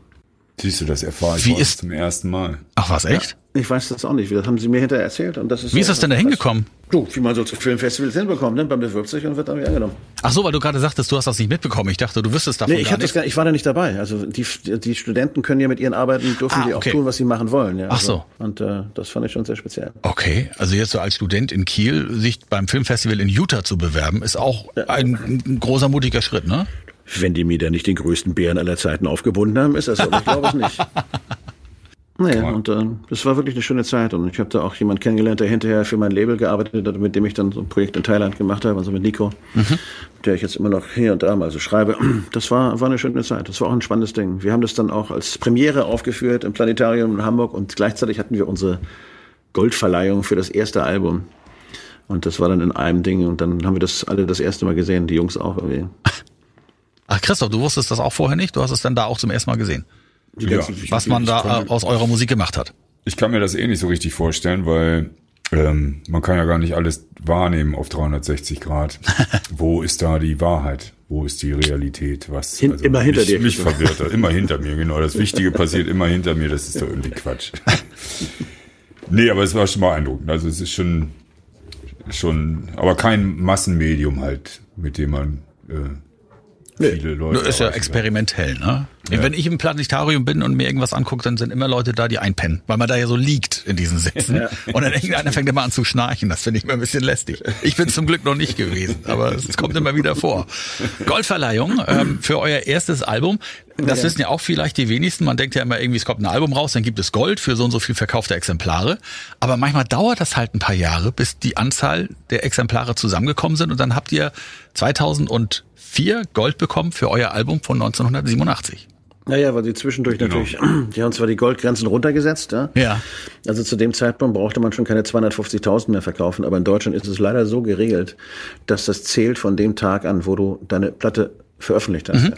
Siehst du, das erfahre ich Wie ist- zum ersten Mal. Ach was, echt? Ich weiß das auch nicht. Das haben sie mir hinterher erzählt. Und das ist Wie ist das denn da hingekommen? Du, wie man so zu Filmfestivals hinbekommt, ne? Man bewirbt sich und wird dann wieder angenommen. Ach so, weil du gerade sagtest, du hast das nicht mitbekommen. Ich dachte, du wüsstest davon Nee, ich, gar nicht. gar, ich war da nicht dabei. Also die, die Studenten können ja mit ihren Arbeiten, dürfen Ah, die auch okay. tun, was sie machen wollen. Ja, Ach so. Und äh, das fand ich schon sehr speziell. Okay, also jetzt so als Student in Kiel sich beim Filmfestival in Utah zu bewerben, ist auch ein, ein großer mutiger Schritt, ne? Wenn die mir da nicht den größten Bären aller Zeiten aufgebunden haben, ist das so. Ich glaube es nicht. Naja, und äh, das war wirklich eine schöne Zeit. Und ich habe da auch jemanden kennengelernt, der hinterher für mein Label gearbeitet hat, mit dem ich dann so ein Projekt in Thailand gemacht habe, also mit Nico, der ich jetzt immer noch hier und da mal so schreibe. Das war, war eine schöne Zeit. Das war auch ein spannendes Ding. Wir haben das dann auch als Premiere aufgeführt im Planetarium in Hamburg und gleichzeitig hatten wir unsere Goldverleihung für das erste Album. Und das war dann in einem Ding und dann haben wir das alle das erste Mal gesehen, die Jungs auch irgendwie. Ach Christoph, du wusstest das auch vorher nicht? Du hast es dann da auch zum ersten Mal gesehen, Ja. was man da äh, aus eurer Musik gemacht hat. Ich kann mir das eh nicht so richtig vorstellen, weil ähm, man kann ja gar nicht alles wahrnehmen auf 360 Grad. Wo ist da die Wahrheit? Wo ist die Realität? Was also Hin- immer hinter mich, dir. Mich verwirrt das. Immer hinter mir, genau. Das Wichtige passiert immer hinter mir. Das ist doch irgendwie Quatsch. nee, aber es war schon beeindruckend. Also es ist schon schon, aber kein Massenmedium halt, mit dem man äh, viele Leute. Nur ist ja experimentell, ne? Wenn ich im Planetarium bin und mir irgendwas angucke, dann sind immer Leute da, die einpennen, weil man da ja so liegt in diesen Sitzen. Und dann irgendeiner fängt immer an zu schnarchen. Das finde ich immer ein bisschen lästig. Ich bin zum Glück noch nicht gewesen, aber es kommt immer wieder vor. Goldverleihung ähm, für euer erstes Album. Das wissen ja auch vielleicht die wenigsten. Man denkt ja immer irgendwie, es kommt ein Album raus, dann gibt es Gold für so und so viel verkaufte Exemplare. Aber manchmal dauert das halt ein paar Jahre, bis die Anzahl der Exemplare zusammengekommen sind. Und dann habt ihr 2004 Gold bekommen für euer Album von 1987. Naja, weil sie zwischendurch Genau. natürlich, die haben zwar die Goldgrenzen runtergesetzt, ja. Ja. Also zu dem Zeitpunkt brauchte man schon keine 250.000 mehr verkaufen, aber in Deutschland ist es leider so geregelt, dass das zählt von dem Tag an, wo du deine Platte veröffentlicht hast. Ja.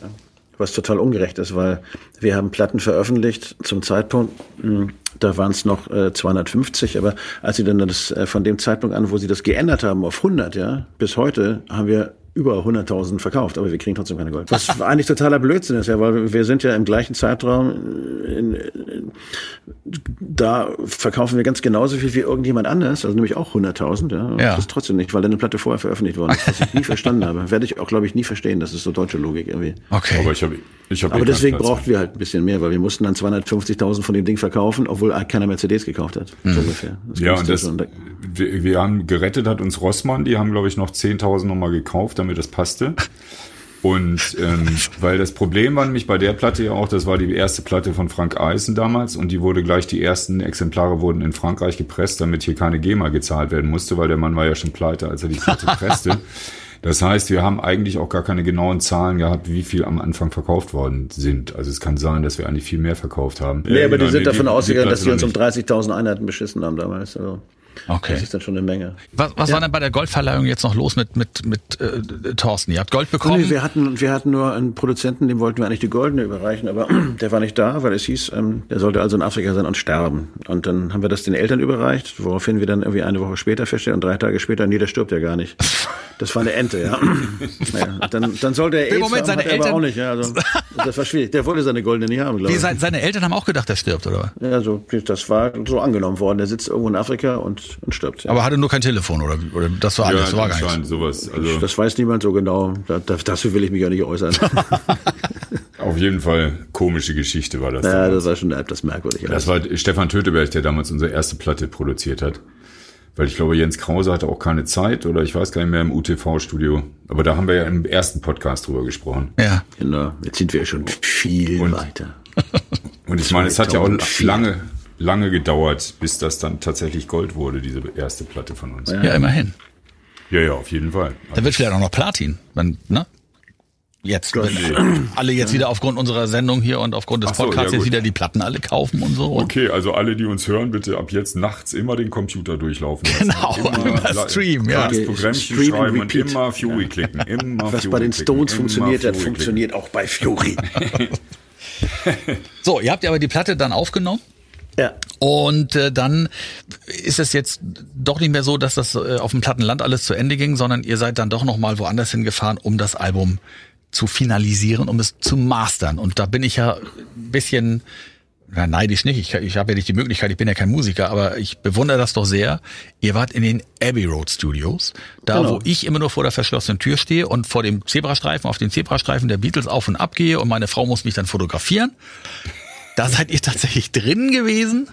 Was total ungerecht ist, weil wir haben Platten veröffentlicht zum Zeitpunkt, mh, da waren es noch äh, 250, aber als sie dann das äh, von dem Zeitpunkt an, wo sie das geändert haben auf 100, ja, bis heute haben wir über 100.000 verkauft, aber wir kriegen trotzdem keine Gold. Was eigentlich totaler Blödsinn ist, ja, weil wir sind ja im gleichen Zeitraum äh, in, in, da verkaufen wir ganz genauso viel wie irgendjemand anders, also nämlich auch 100.000, ja. Ja. Das ist trotzdem nicht, weil deine Platte vorher veröffentlicht worden ist, was ich nie verstanden habe. Werde ich auch, glaube ich, nie verstehen. Das ist so deutsche Logik irgendwie. Okay. Aber ich habe ich hab eh Aber keinen deswegen brauchten wir halt ein bisschen mehr, weil wir mussten dann 250.000 von dem Ding verkaufen, obwohl keiner Mercedes gekauft hat. So ungefähr. Das Ja, und das, schon. wir, wir haben gerettet hat uns Rossmann, die haben, glaube ich, noch 10.000 nochmal gekauft, damit das passte. Und ähm, weil das Problem war nämlich bei der Platte ja auch, das war die erste Platte von Frank Eisen damals und die wurde gleich, die ersten Exemplare wurden in Frankreich gepresst, damit hier keine GEMA gezahlt werden musste, weil der Mann war ja schon pleite, als er die Platte presste. Das heißt, wir haben eigentlich auch gar keine genauen Zahlen gehabt, wie viel am Anfang verkauft worden sind. Also es kann sein, dass wir eigentlich viel mehr verkauft haben. Nee, aber die Äh, sind davon ausgegangen, dass die uns um nicht. 30.000 Einheiten beschissen haben damals. Also, Okay. Das ist dann schon eine Menge. Was, was war denn bei der Goldverleihung jetzt noch los mit, mit, mit äh, Thorsten? Ihr habt Gold bekommen? Nee, wir hatten, wir hatten nur einen Produzenten, dem wollten wir eigentlich die Goldene überreichen, aber der war nicht da, weil es hieß, ähm, der sollte also in Afrika sein und sterben. Und dann haben wir das den Eltern überreicht, woraufhin wir dann irgendwie eine Woche später feststellen und drei Tage später, nee, der stirbt ja gar nicht. Das war eine Ente, ja. naja, dann, dann sollte er Im AIDS Moment, haben, seine er Eltern- auch nicht. Ja, also, das war schwierig. Der wollte seine Goldene nicht haben, glaube ich. sein, seine Eltern haben auch gedacht, er stirbt, oder? Ja, so, das war so angenommen worden. Der sitzt irgendwo in Afrika und, und stirbt. Ja. Aber hatte nur kein Telefon, oder? oder das war alles, Ja, war gar nichts. sowas. Also das weiß niemand so genau. Da, da, dazu will ich mich ja nicht äußern. auf jeden Fall komische Geschichte war das. ja, damals. das war schon etwas merkwürdig. Das war Stefan Töteberg, der damals unsere erste Platte produziert hat. Weil ich glaube, Jens Krause hatte auch keine Zeit oder ich weiß gar nicht mehr im UTV-Studio. Aber da haben wir ja im ersten Podcast drüber gesprochen. Ja. Genau, jetzt sind wir schon viel Und- weiter. Und ich meine, es hat ja auch 2004. lange, lange gedauert, bis das dann tatsächlich Gold wurde, diese erste Platte von uns. Ja, Ja, immerhin. ja, auf jeden Fall. Da wird vielleicht auch noch Platin, wenn, ne? Jetzt, wenn alle jetzt wieder aufgrund unserer Sendung hier und aufgrund des Ach so, Podcasts ja, jetzt wieder die Platten alle kaufen und so. Und Okay, also alle, die uns hören, bitte ab jetzt nachts immer den Computer durchlaufen lassen. Genau, immer streamen, ja. Das Programmchen stream and schreiben und repeat. immer Fury klicken. Immer Was Fury bei den klicken, Stones immer funktioniert hat, Fury funktioniert auch bei Fury. So, ihr habt ja aber die Platte dann aufgenommen. Ja. Und äh, dann ist es jetzt doch nicht mehr so, dass das äh, auf dem Plattenland alles zu Ende ging, sondern ihr seid dann doch noch mal woanders hingefahren, um das Album zu finalisieren, um es zu mastern. Und da bin ich ja ein bisschen na, neidisch nicht. Ich, ich habe ja nicht die Möglichkeit, ich bin ja kein Musiker, aber ich bewundere das doch sehr. Ihr wart in den Abbey Road Studios, da Genau. wo ich immer nur vor der verschlossenen Tür stehe und vor dem Zebrastreifen, auf den Zebrastreifen der Beatles auf und ab gehe und meine Frau muss mich dann fotografieren. Da seid ihr tatsächlich drin gewesen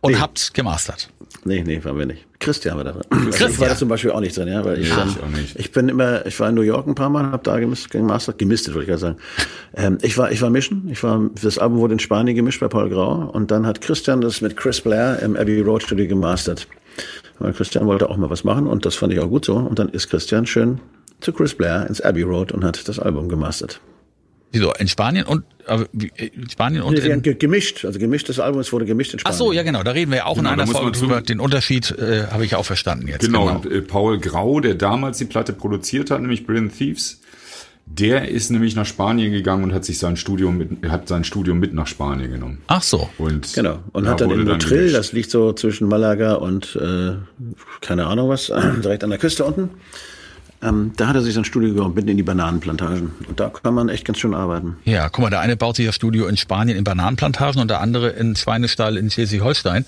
und Nee. habt gemastert. Nee, nee, waren wir nicht. Christian war da drin. Also ich Christian. war da zum Beispiel auch nicht drin, ja, weil ich, Nee, dann, ich auch nicht. ich bin immer, ich war in New York ein paar Mal, habe da gemistet, gemastert, gemistet, wollte ich gerade sagen. Ähm, ich war, ich war mischen, ich war, das Album wurde in Spanien gemischt bei Paul Grau und dann hat Christian das mit Chris Blair im Abbey Road Studio gemastert. Weil Christian wollte auch mal was machen und das fand ich auch gut so und dann ist Christian schön zu Chris Blair ins Abbey Road und hat das Album gemastert. Wieso? In Spanien und äh, wie- in Spanien und Nee, in, ge- gemischt, also gemischt, das Album, es wurde gemischt in Ach Spanien. so, ja genau, da reden wir ja auch Genau, in einer Folge drüber. Den Unterschied äh, habe ich ja auch verstanden jetzt. Genau, und äh, Paul Grau, der damals die Platte produziert hat, nämlich Brilliant Thieves, der ist nämlich nach Spanien gegangen und hat sich sein Studium mit, hat sein Studium mit nach Spanien genommen. Ach so. Und Genau. Und da hat dann in Motril, das liegt so zwischen Malaga und äh, keine Ahnung was, direkt an der Küste unten. Ähm, da hat er sich sein Studio gebaut, mitten in die Bananenplantagen. Und da kann man echt ganz schön arbeiten. Ja, guck mal, der eine baut sich das Studio in Spanien in Bananenplantagen und der andere in Schweinestall in Schleswig-Holstein.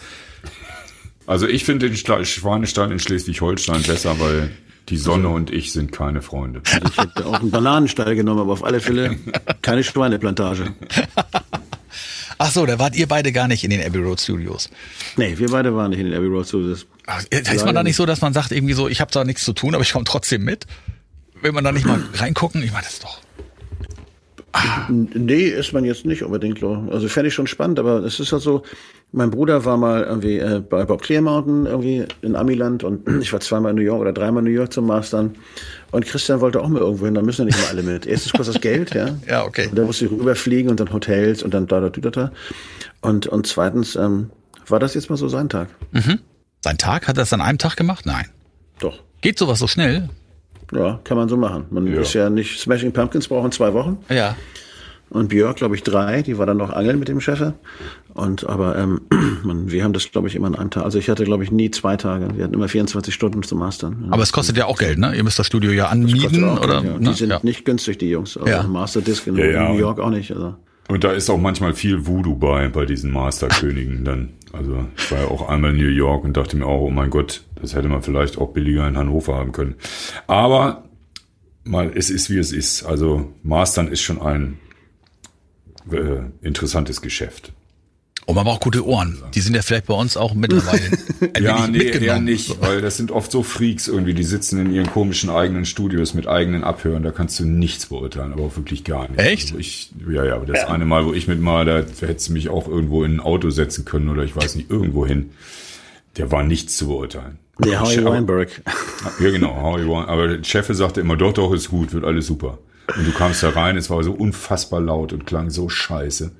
Also ich finde den Sta- Schweinestall in Schleswig-Holstein besser, weil die Sonne und ich sind keine Freunde. Also ich hätte auch einen Bananenstall genommen, aber auf alle Fälle keine Schweineplantage. Ach so, da wart ihr beide gar nicht in den Abbey Road Studios. Nee, wir beide waren nicht in den Abbey Road Studios. Ach, ist man da nicht so, dass man sagt irgendwie so, ich habe da nichts zu tun, aber ich komme trotzdem mit? Will man da nicht mal reingucken? Ich meine, das ist doch. Nee, ist man jetzt nicht unbedingt. so. Also fände ich schon spannend, aber es ist halt so, mein Bruder war mal irgendwie äh, bei Bob Clear Mountain irgendwie in Amiland und ich war zweimal in New York oder dreimal in New York zum Mastern. Und Christian wollte auch mal irgendwo hin, da müssen ja nicht mal alle mit. Erstens kostet das Geld, ja. Ja, okay. Und da musste ich rüberfliegen und dann Hotels und dann da, da, da, da. Und, und zweitens, ähm, war das jetzt mal so sein Tag? Sein Tag? Hat er das an einem Tag gemacht? Nein. Doch. Geht sowas so schnell? Ja, kann man so machen. Man Ja. ist ja nicht, Smashing Pumpkins brauchen zwei Wochen. Ja. Und Björk, glaube ich, drei. Die war dann noch angeln mit dem Chef. Und aber ähm, man, wir haben das, glaube ich, immer an einem Tag. Also ich hatte, glaube ich, nie zwei Tage. Wir hatten immer 24 Stunden zum Mastern. Ja. Aber es kostet ja auch Geld, ne? Ihr müsst das Studio ja anmieten, oder? Geld, ja. Die sind ja. nicht günstig, die Jungs. Also Ja. Master Disc in Ja, ja. New York auch nicht. Also. Und da ist auch manchmal viel Voodoo bei, bei diesen Masterkönigen dann. Also ich war ja auch einmal in New York und dachte mir auch, oh mein Gott, das hätte man vielleicht auch billiger in Hannover haben können. Aber mal, es ist wie es ist. Also Mastern ist schon ein äh, interessantes Geschäft. Und man braucht gute Ohren. Die sind ja vielleicht bei uns auch mittlerweile ein Ja, wenig nee, eher nicht, weil das sind oft so Freaks irgendwie, die sitzen in ihren komischen eigenen Studios mit eigenen Abhörern, da kannst du nichts beurteilen, aber auch wirklich gar nicht. Echt? Also ich, ja, ja, aber das eine Mal, wo ich mit mal, da hättest du mich auch irgendwo in ein Auto setzen können oder ich weiß nicht, irgendwo hin. Der war nichts zu beurteilen. Der Howie Weinberg. Ja, genau, Howie Wine. Aber der Chef sagte immer, doch, doch, ist gut, wird alles super. Und du kamst da rein, es war so unfassbar laut und klang so scheiße.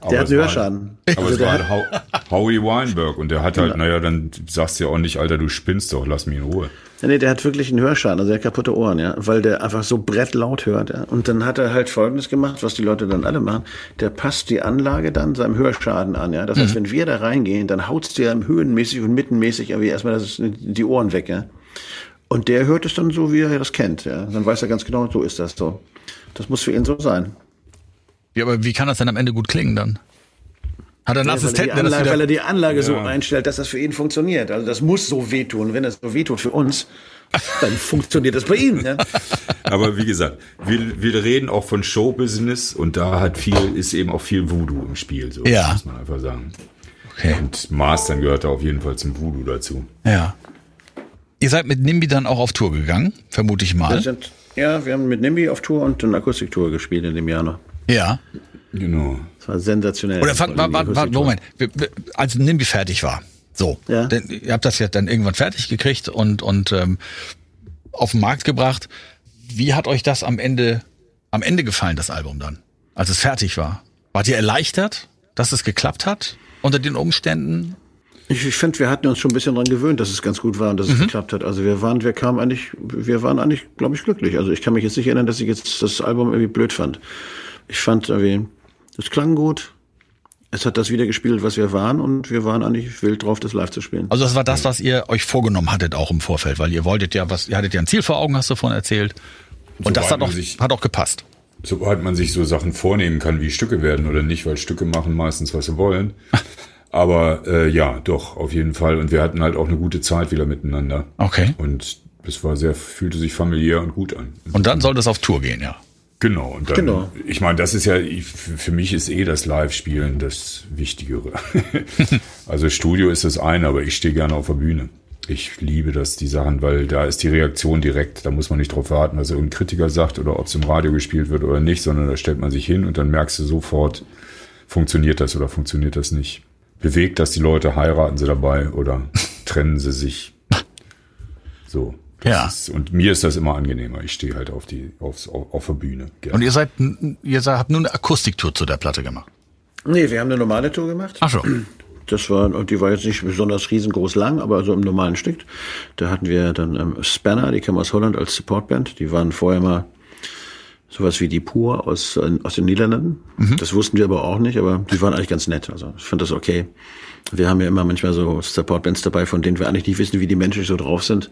Aber Der hat einen Hörschaden. Halt, aber Also es war halt Hau- Howie Weinberg und der hat halt, naja, dann sagst du ja auch nicht, Alter, du spinnst doch, lass mich in Ruhe. Ja, nee, der hat wirklich einen Hörschaden, also der hat kaputte Ohren, ja, weil der einfach so brettlaut hört. Ja. Und dann hat er halt Folgendes gemacht, was die Leute dann alle machen. Der passt die Anlage dann seinem Hörschaden an, ja. Das heißt, wenn wir da reingehen, dann haut's dir höhenmäßig und mittenmäßig irgendwie erstmal das die Ohren weg, ja. Und der hört es dann so, wie er das kennt, ja. Dann weiß er ganz genau, so ist das so. Das muss für ihn so sein. Ja, aber wie kann das denn am Ende gut klingen dann? Hat er einen Ja, weil, er die Assistenten, der das Anlage, weil er die Anlage so Ja. einstellt, dass das für ihn funktioniert. Also das muss so wehtun. Wenn das so wehtut für uns, dann funktioniert das bei ihm. Ja? Aber wie gesagt, wir, wir reden auch von Showbusiness und da hat viel, ist eben auch viel Voodoo im Spiel, so Ja. muss man einfach sagen. Okay. Und Mastern gehört da auf jeden Fall zum Voodoo dazu. Ja. Ihr seid mit Nimbi dann auch auf Tour gegangen, vermute ich Wir mal. sind, ja, wir haben mit Nimbi auf Tour und eine Akustiktour gespielt in dem Jahr noch. Ja. Genau. Das war sensationell. Oder warte, warte. Moment. Wir- wir- Als Nimbi fertig war, so, Ja. denn, ihr habt das ja dann irgendwann fertig gekriegt und und ähm, auf den Markt gebracht. Wie hat euch das am Ende am Ende gefallen, das Album dann, als es fertig war? Wart ihr erleichtert, dass es geklappt hat unter den Umständen? Ich, ich finde, wir hatten uns schon ein bisschen dran gewöhnt, dass es ganz gut war und dass es geklappt hat. Also wir waren, wir kamen eigentlich, wir waren eigentlich, glaube ich, glücklich. Also ich kann mich jetzt nicht erinnern, dass ich jetzt das Album irgendwie blöd fand. Ich fand irgendwie, es klang gut. Es hat das wieder gespielt, was wir waren und wir waren eigentlich wild drauf, das live zu spielen. Also das war das, was ihr euch vorgenommen hattet auch im Vorfeld, weil ihr wolltet ja was, ihr hattet ja ein Ziel vor Augen, hast du vorhin erzählt. Und das Soweit hat auch, sich- hat auch gepasst. Sobald man sich so Sachen vornehmen kann, wie Stücke werden oder nicht, weil Stücke machen meistens, was sie wollen. Aber äh, ja, doch, auf jeden Fall. Und wir hatten halt auch eine gute Zeit wieder miteinander. Okay. Und es war sehr, fühlte sich familiär und gut an. Und dann sollte es auf Tour gehen, ja. Genau, und dann, Genau. ich meine, das ist ja, für mich ist eh das Live-Spielen das Wichtigere. also Studio ist das eine, aber ich stehe gerne auf der Bühne. Ich liebe das, die Sachen, weil da ist die Reaktion direkt. Da muss man nicht drauf warten, was irgendein Kritiker sagt oder ob es im Radio gespielt wird oder nicht, sondern da stellt man sich hin und dann merkst du sofort, funktioniert das oder funktioniert das nicht. Bewegt das die Leute, heiraten sie dabei oder trennen sie sich. So. Ja. Ist, und mir ist das immer angenehmer. Ich stehe halt auf die, aufs, auf, auf der Bühne. gerne. Und ihr seid, ihr seid, habt nur eine Akustiktour zu der Platte gemacht. Nee, wir haben eine normale Tour gemacht. Ach so. Das war, und die war jetzt nicht besonders riesengroß lang, aber so im normalen Stück. Da hatten wir dann ähm, Spanner, die kam aus Holland als Supportband. Die waren vorher mal sowas wie die Pur aus, äh, aus den Niederlanden. Das wussten wir aber auch nicht, aber die waren eigentlich ganz nett. Also ich fand das okay. Wir haben ja immer manchmal so Supportbands dabei, von denen wir eigentlich nicht wissen, wie die Menschen so drauf sind.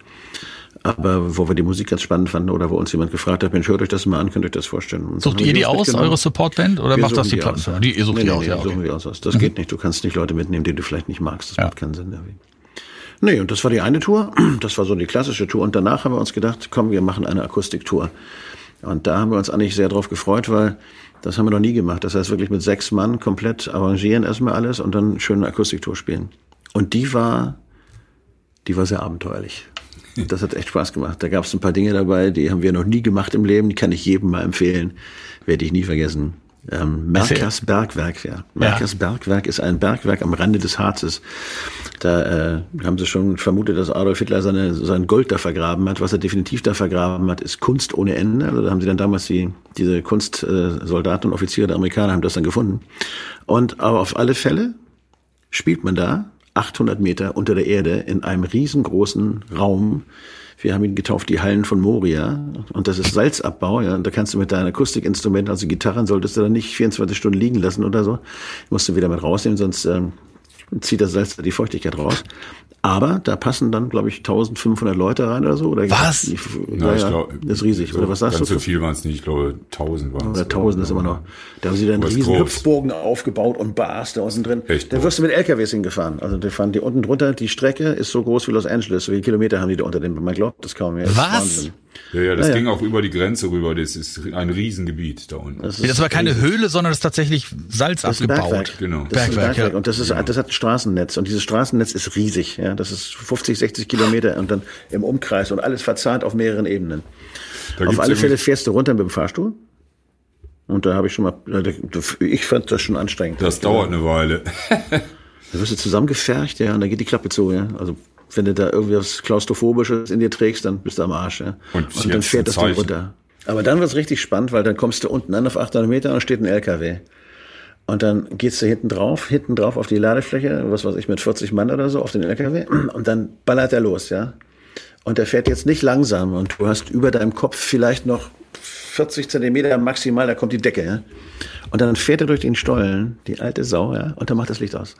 Aber wo wir die Musik ganz spannend fanden oder wo uns jemand gefragt hat, Mensch, hört euch das mal an, könnt ihr euch das vorstellen. Und Sucht ihr die aus, eure Supportband, oder Wir macht das suchen die aus. Platte? Die, ihr sucht nee, die nee, aus, ja. suchen Okay. wir aus. Das geht nicht. Du kannst nicht Leute mitnehmen, die du vielleicht nicht magst. Das Ja. macht keinen Sinn. Irgendwie. Nee, und das war die eine Tour. Das war so die klassische Tour. Und danach haben wir uns gedacht, komm, wir machen eine Akustiktour. Und da haben wir uns eigentlich sehr drauf gefreut, weil das haben wir noch nie gemacht. Das heißt wirklich mit sechs Mann komplett arrangieren erstmal alles und dann schöne Akustiktour spielen. Und die war, die war sehr abenteuerlich. Das hat echt Spaß gemacht. Da gab es ein paar Dinge dabei, die haben wir noch nie gemacht im Leben. Die kann ich jedem mal empfehlen. Werde ich nie vergessen. Ähm, Merkers Bergwerk, ja. Merkers ja. Bergwerk ist ein Bergwerk am Rande des Harzes. Da äh, haben sie schon vermutet, dass Adolf Hitler seine, sein Gold da vergraben hat. Was er definitiv da vergraben hat, ist Kunst ohne Ende. Also da haben sie dann damals die, diese Kunstsoldaten und Offiziere der Amerikaner haben das dann gefunden. Und aber auf alle Fälle spielt man da 800 Meter unter der Erde in einem riesengroßen Raum wir haben ihn getauft, die Hallen von Moria. Und das ist Salzabbau, ja. Und da kannst du mit deinen Akustikinstrumenten, also Gitarren, solltest du dann nicht 24 Stunden liegen lassen oder so. Musst du wieder mit rausnehmen, sonst ähm, zieht das Salz die Feuchtigkeit raus. Aber da passen dann, glaube ich, 1500 Leute rein oder so. Oder was? Ich, ja, ja, glaub, das ist riesig. So oder was sagst ganz du? so viel waren es nicht. Ich glaube, 1000 waren es. Oder 1000 ist immer noch. Da haben sie dann einen riesen Hüpfbogen aufgebaut und Bars da außen drin. Echt da wirst du mit LKWs hingefahren. Also die fahren die unten drunter. Die Strecke ist so groß wie Los Angeles. So viele Kilometer haben die da unter dem. Man glaubt das kaum mehr. Was? Ja, ja, das ja, ging ja. auch über die Grenze rüber. Das ist ein Riesengebiet da unten. Das, das war keine riesig. Höhle, sondern das ist tatsächlich Salz das abgebaut. Bergwerk. Genau. Das Bergwerk, ist ein Bergwerk. Und das ist, genau. das hat ein Straßennetz. Und dieses Straßennetz ist riesig. Ja, das ist 50, 60 Kilometer und dann im Umkreis und alles verzahnt auf mehreren Ebenen. Da auf alle Fälle fährst du runter mit dem Fahrstuhl. Und da habe ich schon mal, ich fand das schon anstrengend. Das dauert eine Weile. da wirst du zusammengefercht, ja, und dann geht die Klappe zu, ja. Also wenn du da irgendwie was Klaustrophobisches in dir trägst, dann bist du am Arsch. Ja. Und, und dann fährt das Ding runter. Aber dann wird's richtig spannend, weil dann kommst du unten an auf 800 Meter und steht ein LKW. Und dann gehst du hinten drauf, hinten drauf auf die Ladefläche, was weiß ich, mit 40 Mann oder so auf den LKW. Und dann ballert er los, ja. Und er fährt jetzt nicht langsam und du hast über deinem Kopf vielleicht noch 40 Zentimeter maximal, da kommt die Decke, ja. Und dann fährt er durch den Stollen, die alte Sau, ja, und dann macht das Licht aus.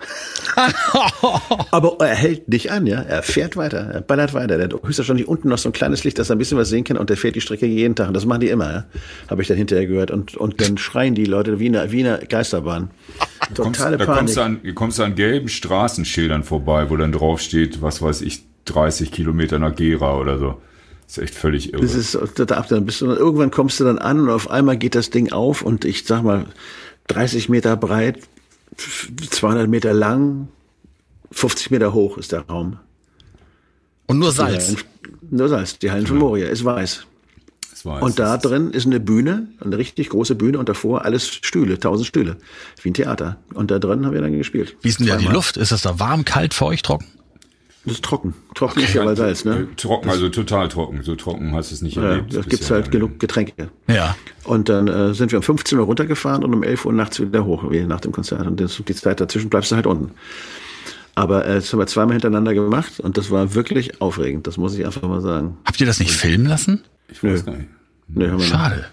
Aber er hält nicht an, ja. Er fährt weiter, er ballert weiter. Der hat höchstwahrscheinlich unten noch so ein kleines Licht, dass er ein bisschen was sehen kann und der fährt die Strecke jeden Tag. Und das machen die immer, ja. Habe ich dann hinterher gehört. Und, und dann schreien die Leute wie eine, wie eine Geisterbahn. Totale kommst, Panik. Da kommst du, an, kommst du an gelben Straßenschildern vorbei, wo dann drauf steht, was weiß ich, 30 Kilometer nach Gera oder so. Das ist echt völlig irre. Das ist, da, dann bist du, irgendwann kommst du dann an und auf einmal geht das Ding auf und ich sag mal 30 Meter breit, 200 Meter lang, 50 Meter hoch ist der Raum. Und nur Salz. Hallen, nur Salz. Die Hallen von Moria ist weiß. weiß. Und da drin ist eine Bühne, eine richtig große Bühne und davor alles Stühle, tausend Stühle, wie ein Theater. Und da drin haben wir dann gespielt. Wie ist denn da die Luft? Ist das da warm, kalt, feucht, trocken? Das ist trocken. Trocken okay. ist ja weil Salz, ne? Äh, trocken, also total trocken. So trocken hast du es nicht ja, erlebt. Da gibt's halt genug Getränke. Ja. Und dann äh, sind wir um 15 Uhr runtergefahren und um 11 Uhr nachts wieder hoch, wie nach dem Konzert. Und das, die Zeit dazwischen bleibst du halt unten. Aber äh, das haben wir zweimal hintereinander gemacht und das war wirklich aufregend. Das muss ich einfach mal sagen. Habt ihr das nicht filmen lassen? Ich weiß Nö. gar nicht. Nö, Schade.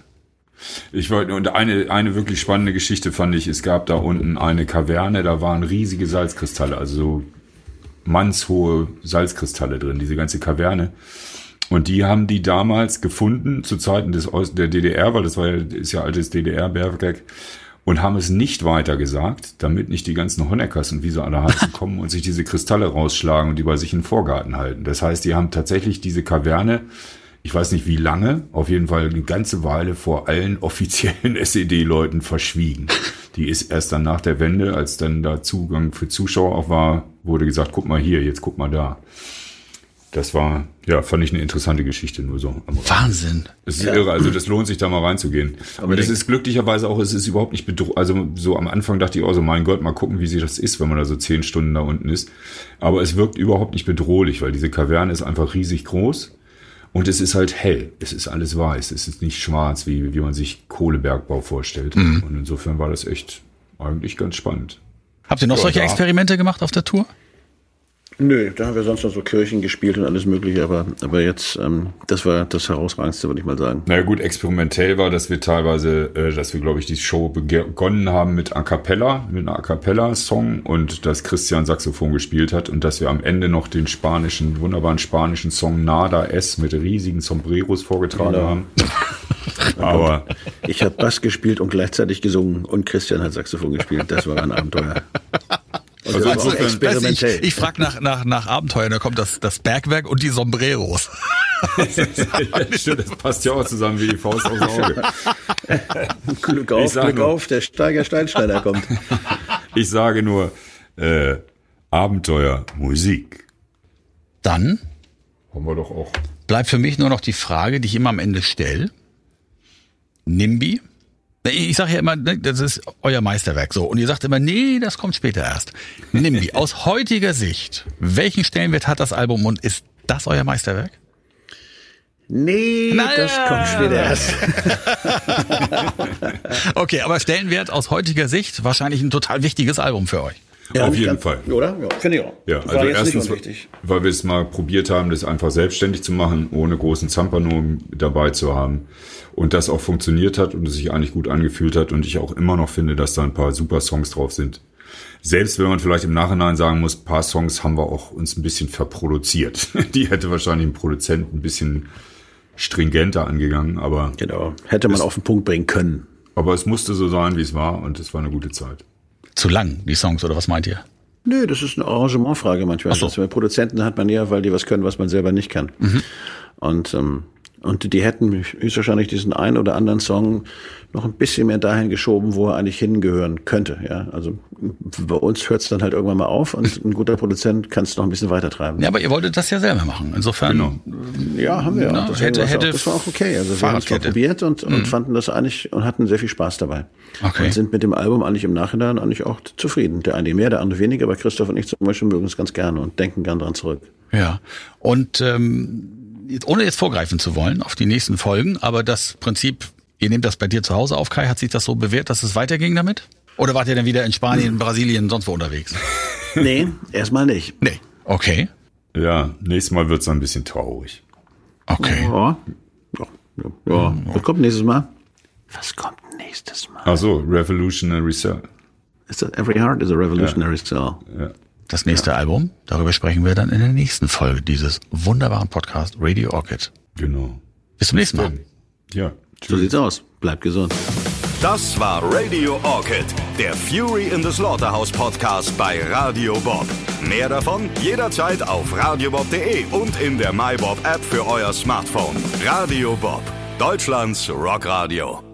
Ich wollte, und eine, eine wirklich spannende Geschichte fand ich, es gab da unten eine Kaverne, da waren riesige Salzkristalle, also so mannshohe Salzkristalle drin, diese ganze Kaverne. Und die haben die damals gefunden, zu Zeiten des, der DDR, weil das war ja, ist ja altes DDR-Bergwerk, und haben es nicht weitergesagt, damit nicht die ganzen Honeckers und wie sie alle heißen kommen und sich diese Kristalle rausschlagen und die bei sich in den Vorgarten halten. Das heißt, die haben tatsächlich diese Kaverne, ich weiß nicht wie lange, auf jeden Fall eine ganze Weile vor allen offiziellen SED-Leuten verschwiegen. Die ist erst dann nach der Wende, als dann da Zugang für Zuschauer auch war, wurde gesagt, guck mal hier, jetzt guck mal da. Das war, ja, fand ich eine interessante Geschichte nur so. Wahnsinn. Es ist ja. irre, also das lohnt sich da mal reinzugehen. Aber das ist glücklicherweise auch, es ist überhaupt nicht bedrohlich. Also so am Anfang dachte ich auch so, mein Gott, mal gucken, wie sie das ist, wenn man da so zehn Stunden da unten ist. Aber es wirkt überhaupt nicht bedrohlich, weil diese Kaverne ist einfach riesig groß. Und es ist halt hell. Es ist alles weiß. Es ist nicht schwarz, wie, wie man sich Kohlebergbau vorstellt. Mhm. Und insofern war das echt eigentlich ganz spannend. Habt ihr noch ja, solche Experimente gemacht auf der Tour? Nö, da haben wir sonst noch so Kirchen gespielt und alles Mögliche, aber, aber jetzt, ähm, das war das Herausragendste, würde ich mal sagen. Na naja, gut, experimentell war, dass wir teilweise, äh, dass wir, glaube ich, die Show begonnen haben mit A Cappella, mit einer A Cappella-Song und dass Christian Saxophon gespielt hat und dass wir am Ende noch den spanischen, wunderbaren spanischen Song Nada S mit riesigen Sombreros vorgetragen genau. haben. aber ich habe Bass gespielt und gleichzeitig gesungen und Christian hat Saxophon gespielt. Das war ein Abenteuer. Und Also das insofern- experimentell. Ich, ich frage nach, nach, nach Abenteuern, da kommt das, das Bergwerk und die Sombreros. Stimmt, das passt ja auch zusammen wie die Faust aufs Auge. Glück auf, Glück nur- auf, der Steiger Steinschneider kommt. Ich sage nur, äh, Abenteuer, Musik. Dann Haben wir doch auch. bleibt für mich nur noch die Frage, die ich immer am Ende stelle. NIMBY. Ich sage ja immer, ne, das ist euer Meisterwerk so. Und ihr sagt immer, nee, das kommt später erst. NIMBY, aus heutiger Sicht, welchen Stellenwert hat das Album und ist das euer Meisterwerk? Nee, Nein. das kommt später erst. Okay, aber Stellenwert aus heutiger Sicht wahrscheinlich ein total wichtiges Album für euch. Auf nicht jeden Fall. Oder? Ja, finde ich auch. Ja, War also jetzt erstens, weil wir es mal probiert haben, das einfach selbstständig zu machen, ohne großen Zampano dabei zu haben. Und das auch funktioniert hat und es sich eigentlich gut angefühlt hat und ich auch immer noch finde, dass da ein paar super Songs drauf sind. Selbst wenn man vielleicht im Nachhinein sagen muss, ein paar Songs haben wir auch uns ein bisschen verproduziert. Die hätte wahrscheinlich ein Produzent ein bisschen stringenter angegangen, aber, Genau. Hätte man Ist- auf den Punkt bringen können. aber es musste so sein, wie es war und es war eine gute Zeit. Zu lang, die Songs, oder was meint ihr? Nö, das ist eine Arrangementfrage manchmal. Ach so. Das bei Produzenten hat man ja, weil die was können, was man selber nicht kann. Mhm. Und, ähm, und die hätten höchstwahrscheinlich diesen einen oder anderen Song noch ein bisschen mehr dahin geschoben, wo er eigentlich hingehören könnte. Ja, also bei uns hört es dann halt irgendwann mal auf und ein guter Produzent kann es noch ein bisschen weiter treiben. Ja, aber ihr wolltet das ja selber machen. Insofern, Genau. Ja, haben wir. Na, auch. Das, hätte- war, hätte auch, das war auch okay. Also wir haben es probiert und, und fanden das eigentlich und hatten sehr viel Spaß dabei. Okay. Und sind mit dem Album eigentlich im Nachhinein eigentlich auch zufrieden. Der eine mehr, der andere weniger, aber Christoph und ich zum Beispiel mögen es ganz gerne und denken gern dran zurück. Ja. Und ähm, ohne jetzt vorgreifen zu wollen auf die nächsten Folgen, aber das Prinzip, ihr nehmt das bei dir zu Hause auf, Kai, hat sich das so bewährt, dass es weiterging damit? Oder wart ihr dann wieder in Spanien, Brasilien, sonst wo unterwegs? Nee, erstmal nicht. Nee. Okay. Ja, nächstes Mal wird's dann ein bisschen traurig. Okay. Ja. Ja. ja. ja. Was kommt nächstes Mal? Was kommt nächstes Mal? Ach so, Revolutionary Cell. Is that Every Heart is a Revolutionary Cell. Ja. Das nächste Album, darüber sprechen wir dann in der nächsten Folge dieses wunderbaren Podcast Radio Orchid. Genau. Bis zum nächsten Mal. Ja. So sieht's aus. Bleibt gesund. Das war Radio Orchid, der Fury in the Slaughterhouse Podcast bei Radio Bob. Mehr davon jederzeit auf radiobob.de und in der MyBob App für euer Smartphone. Radio Bob, Deutschlands Rockradio.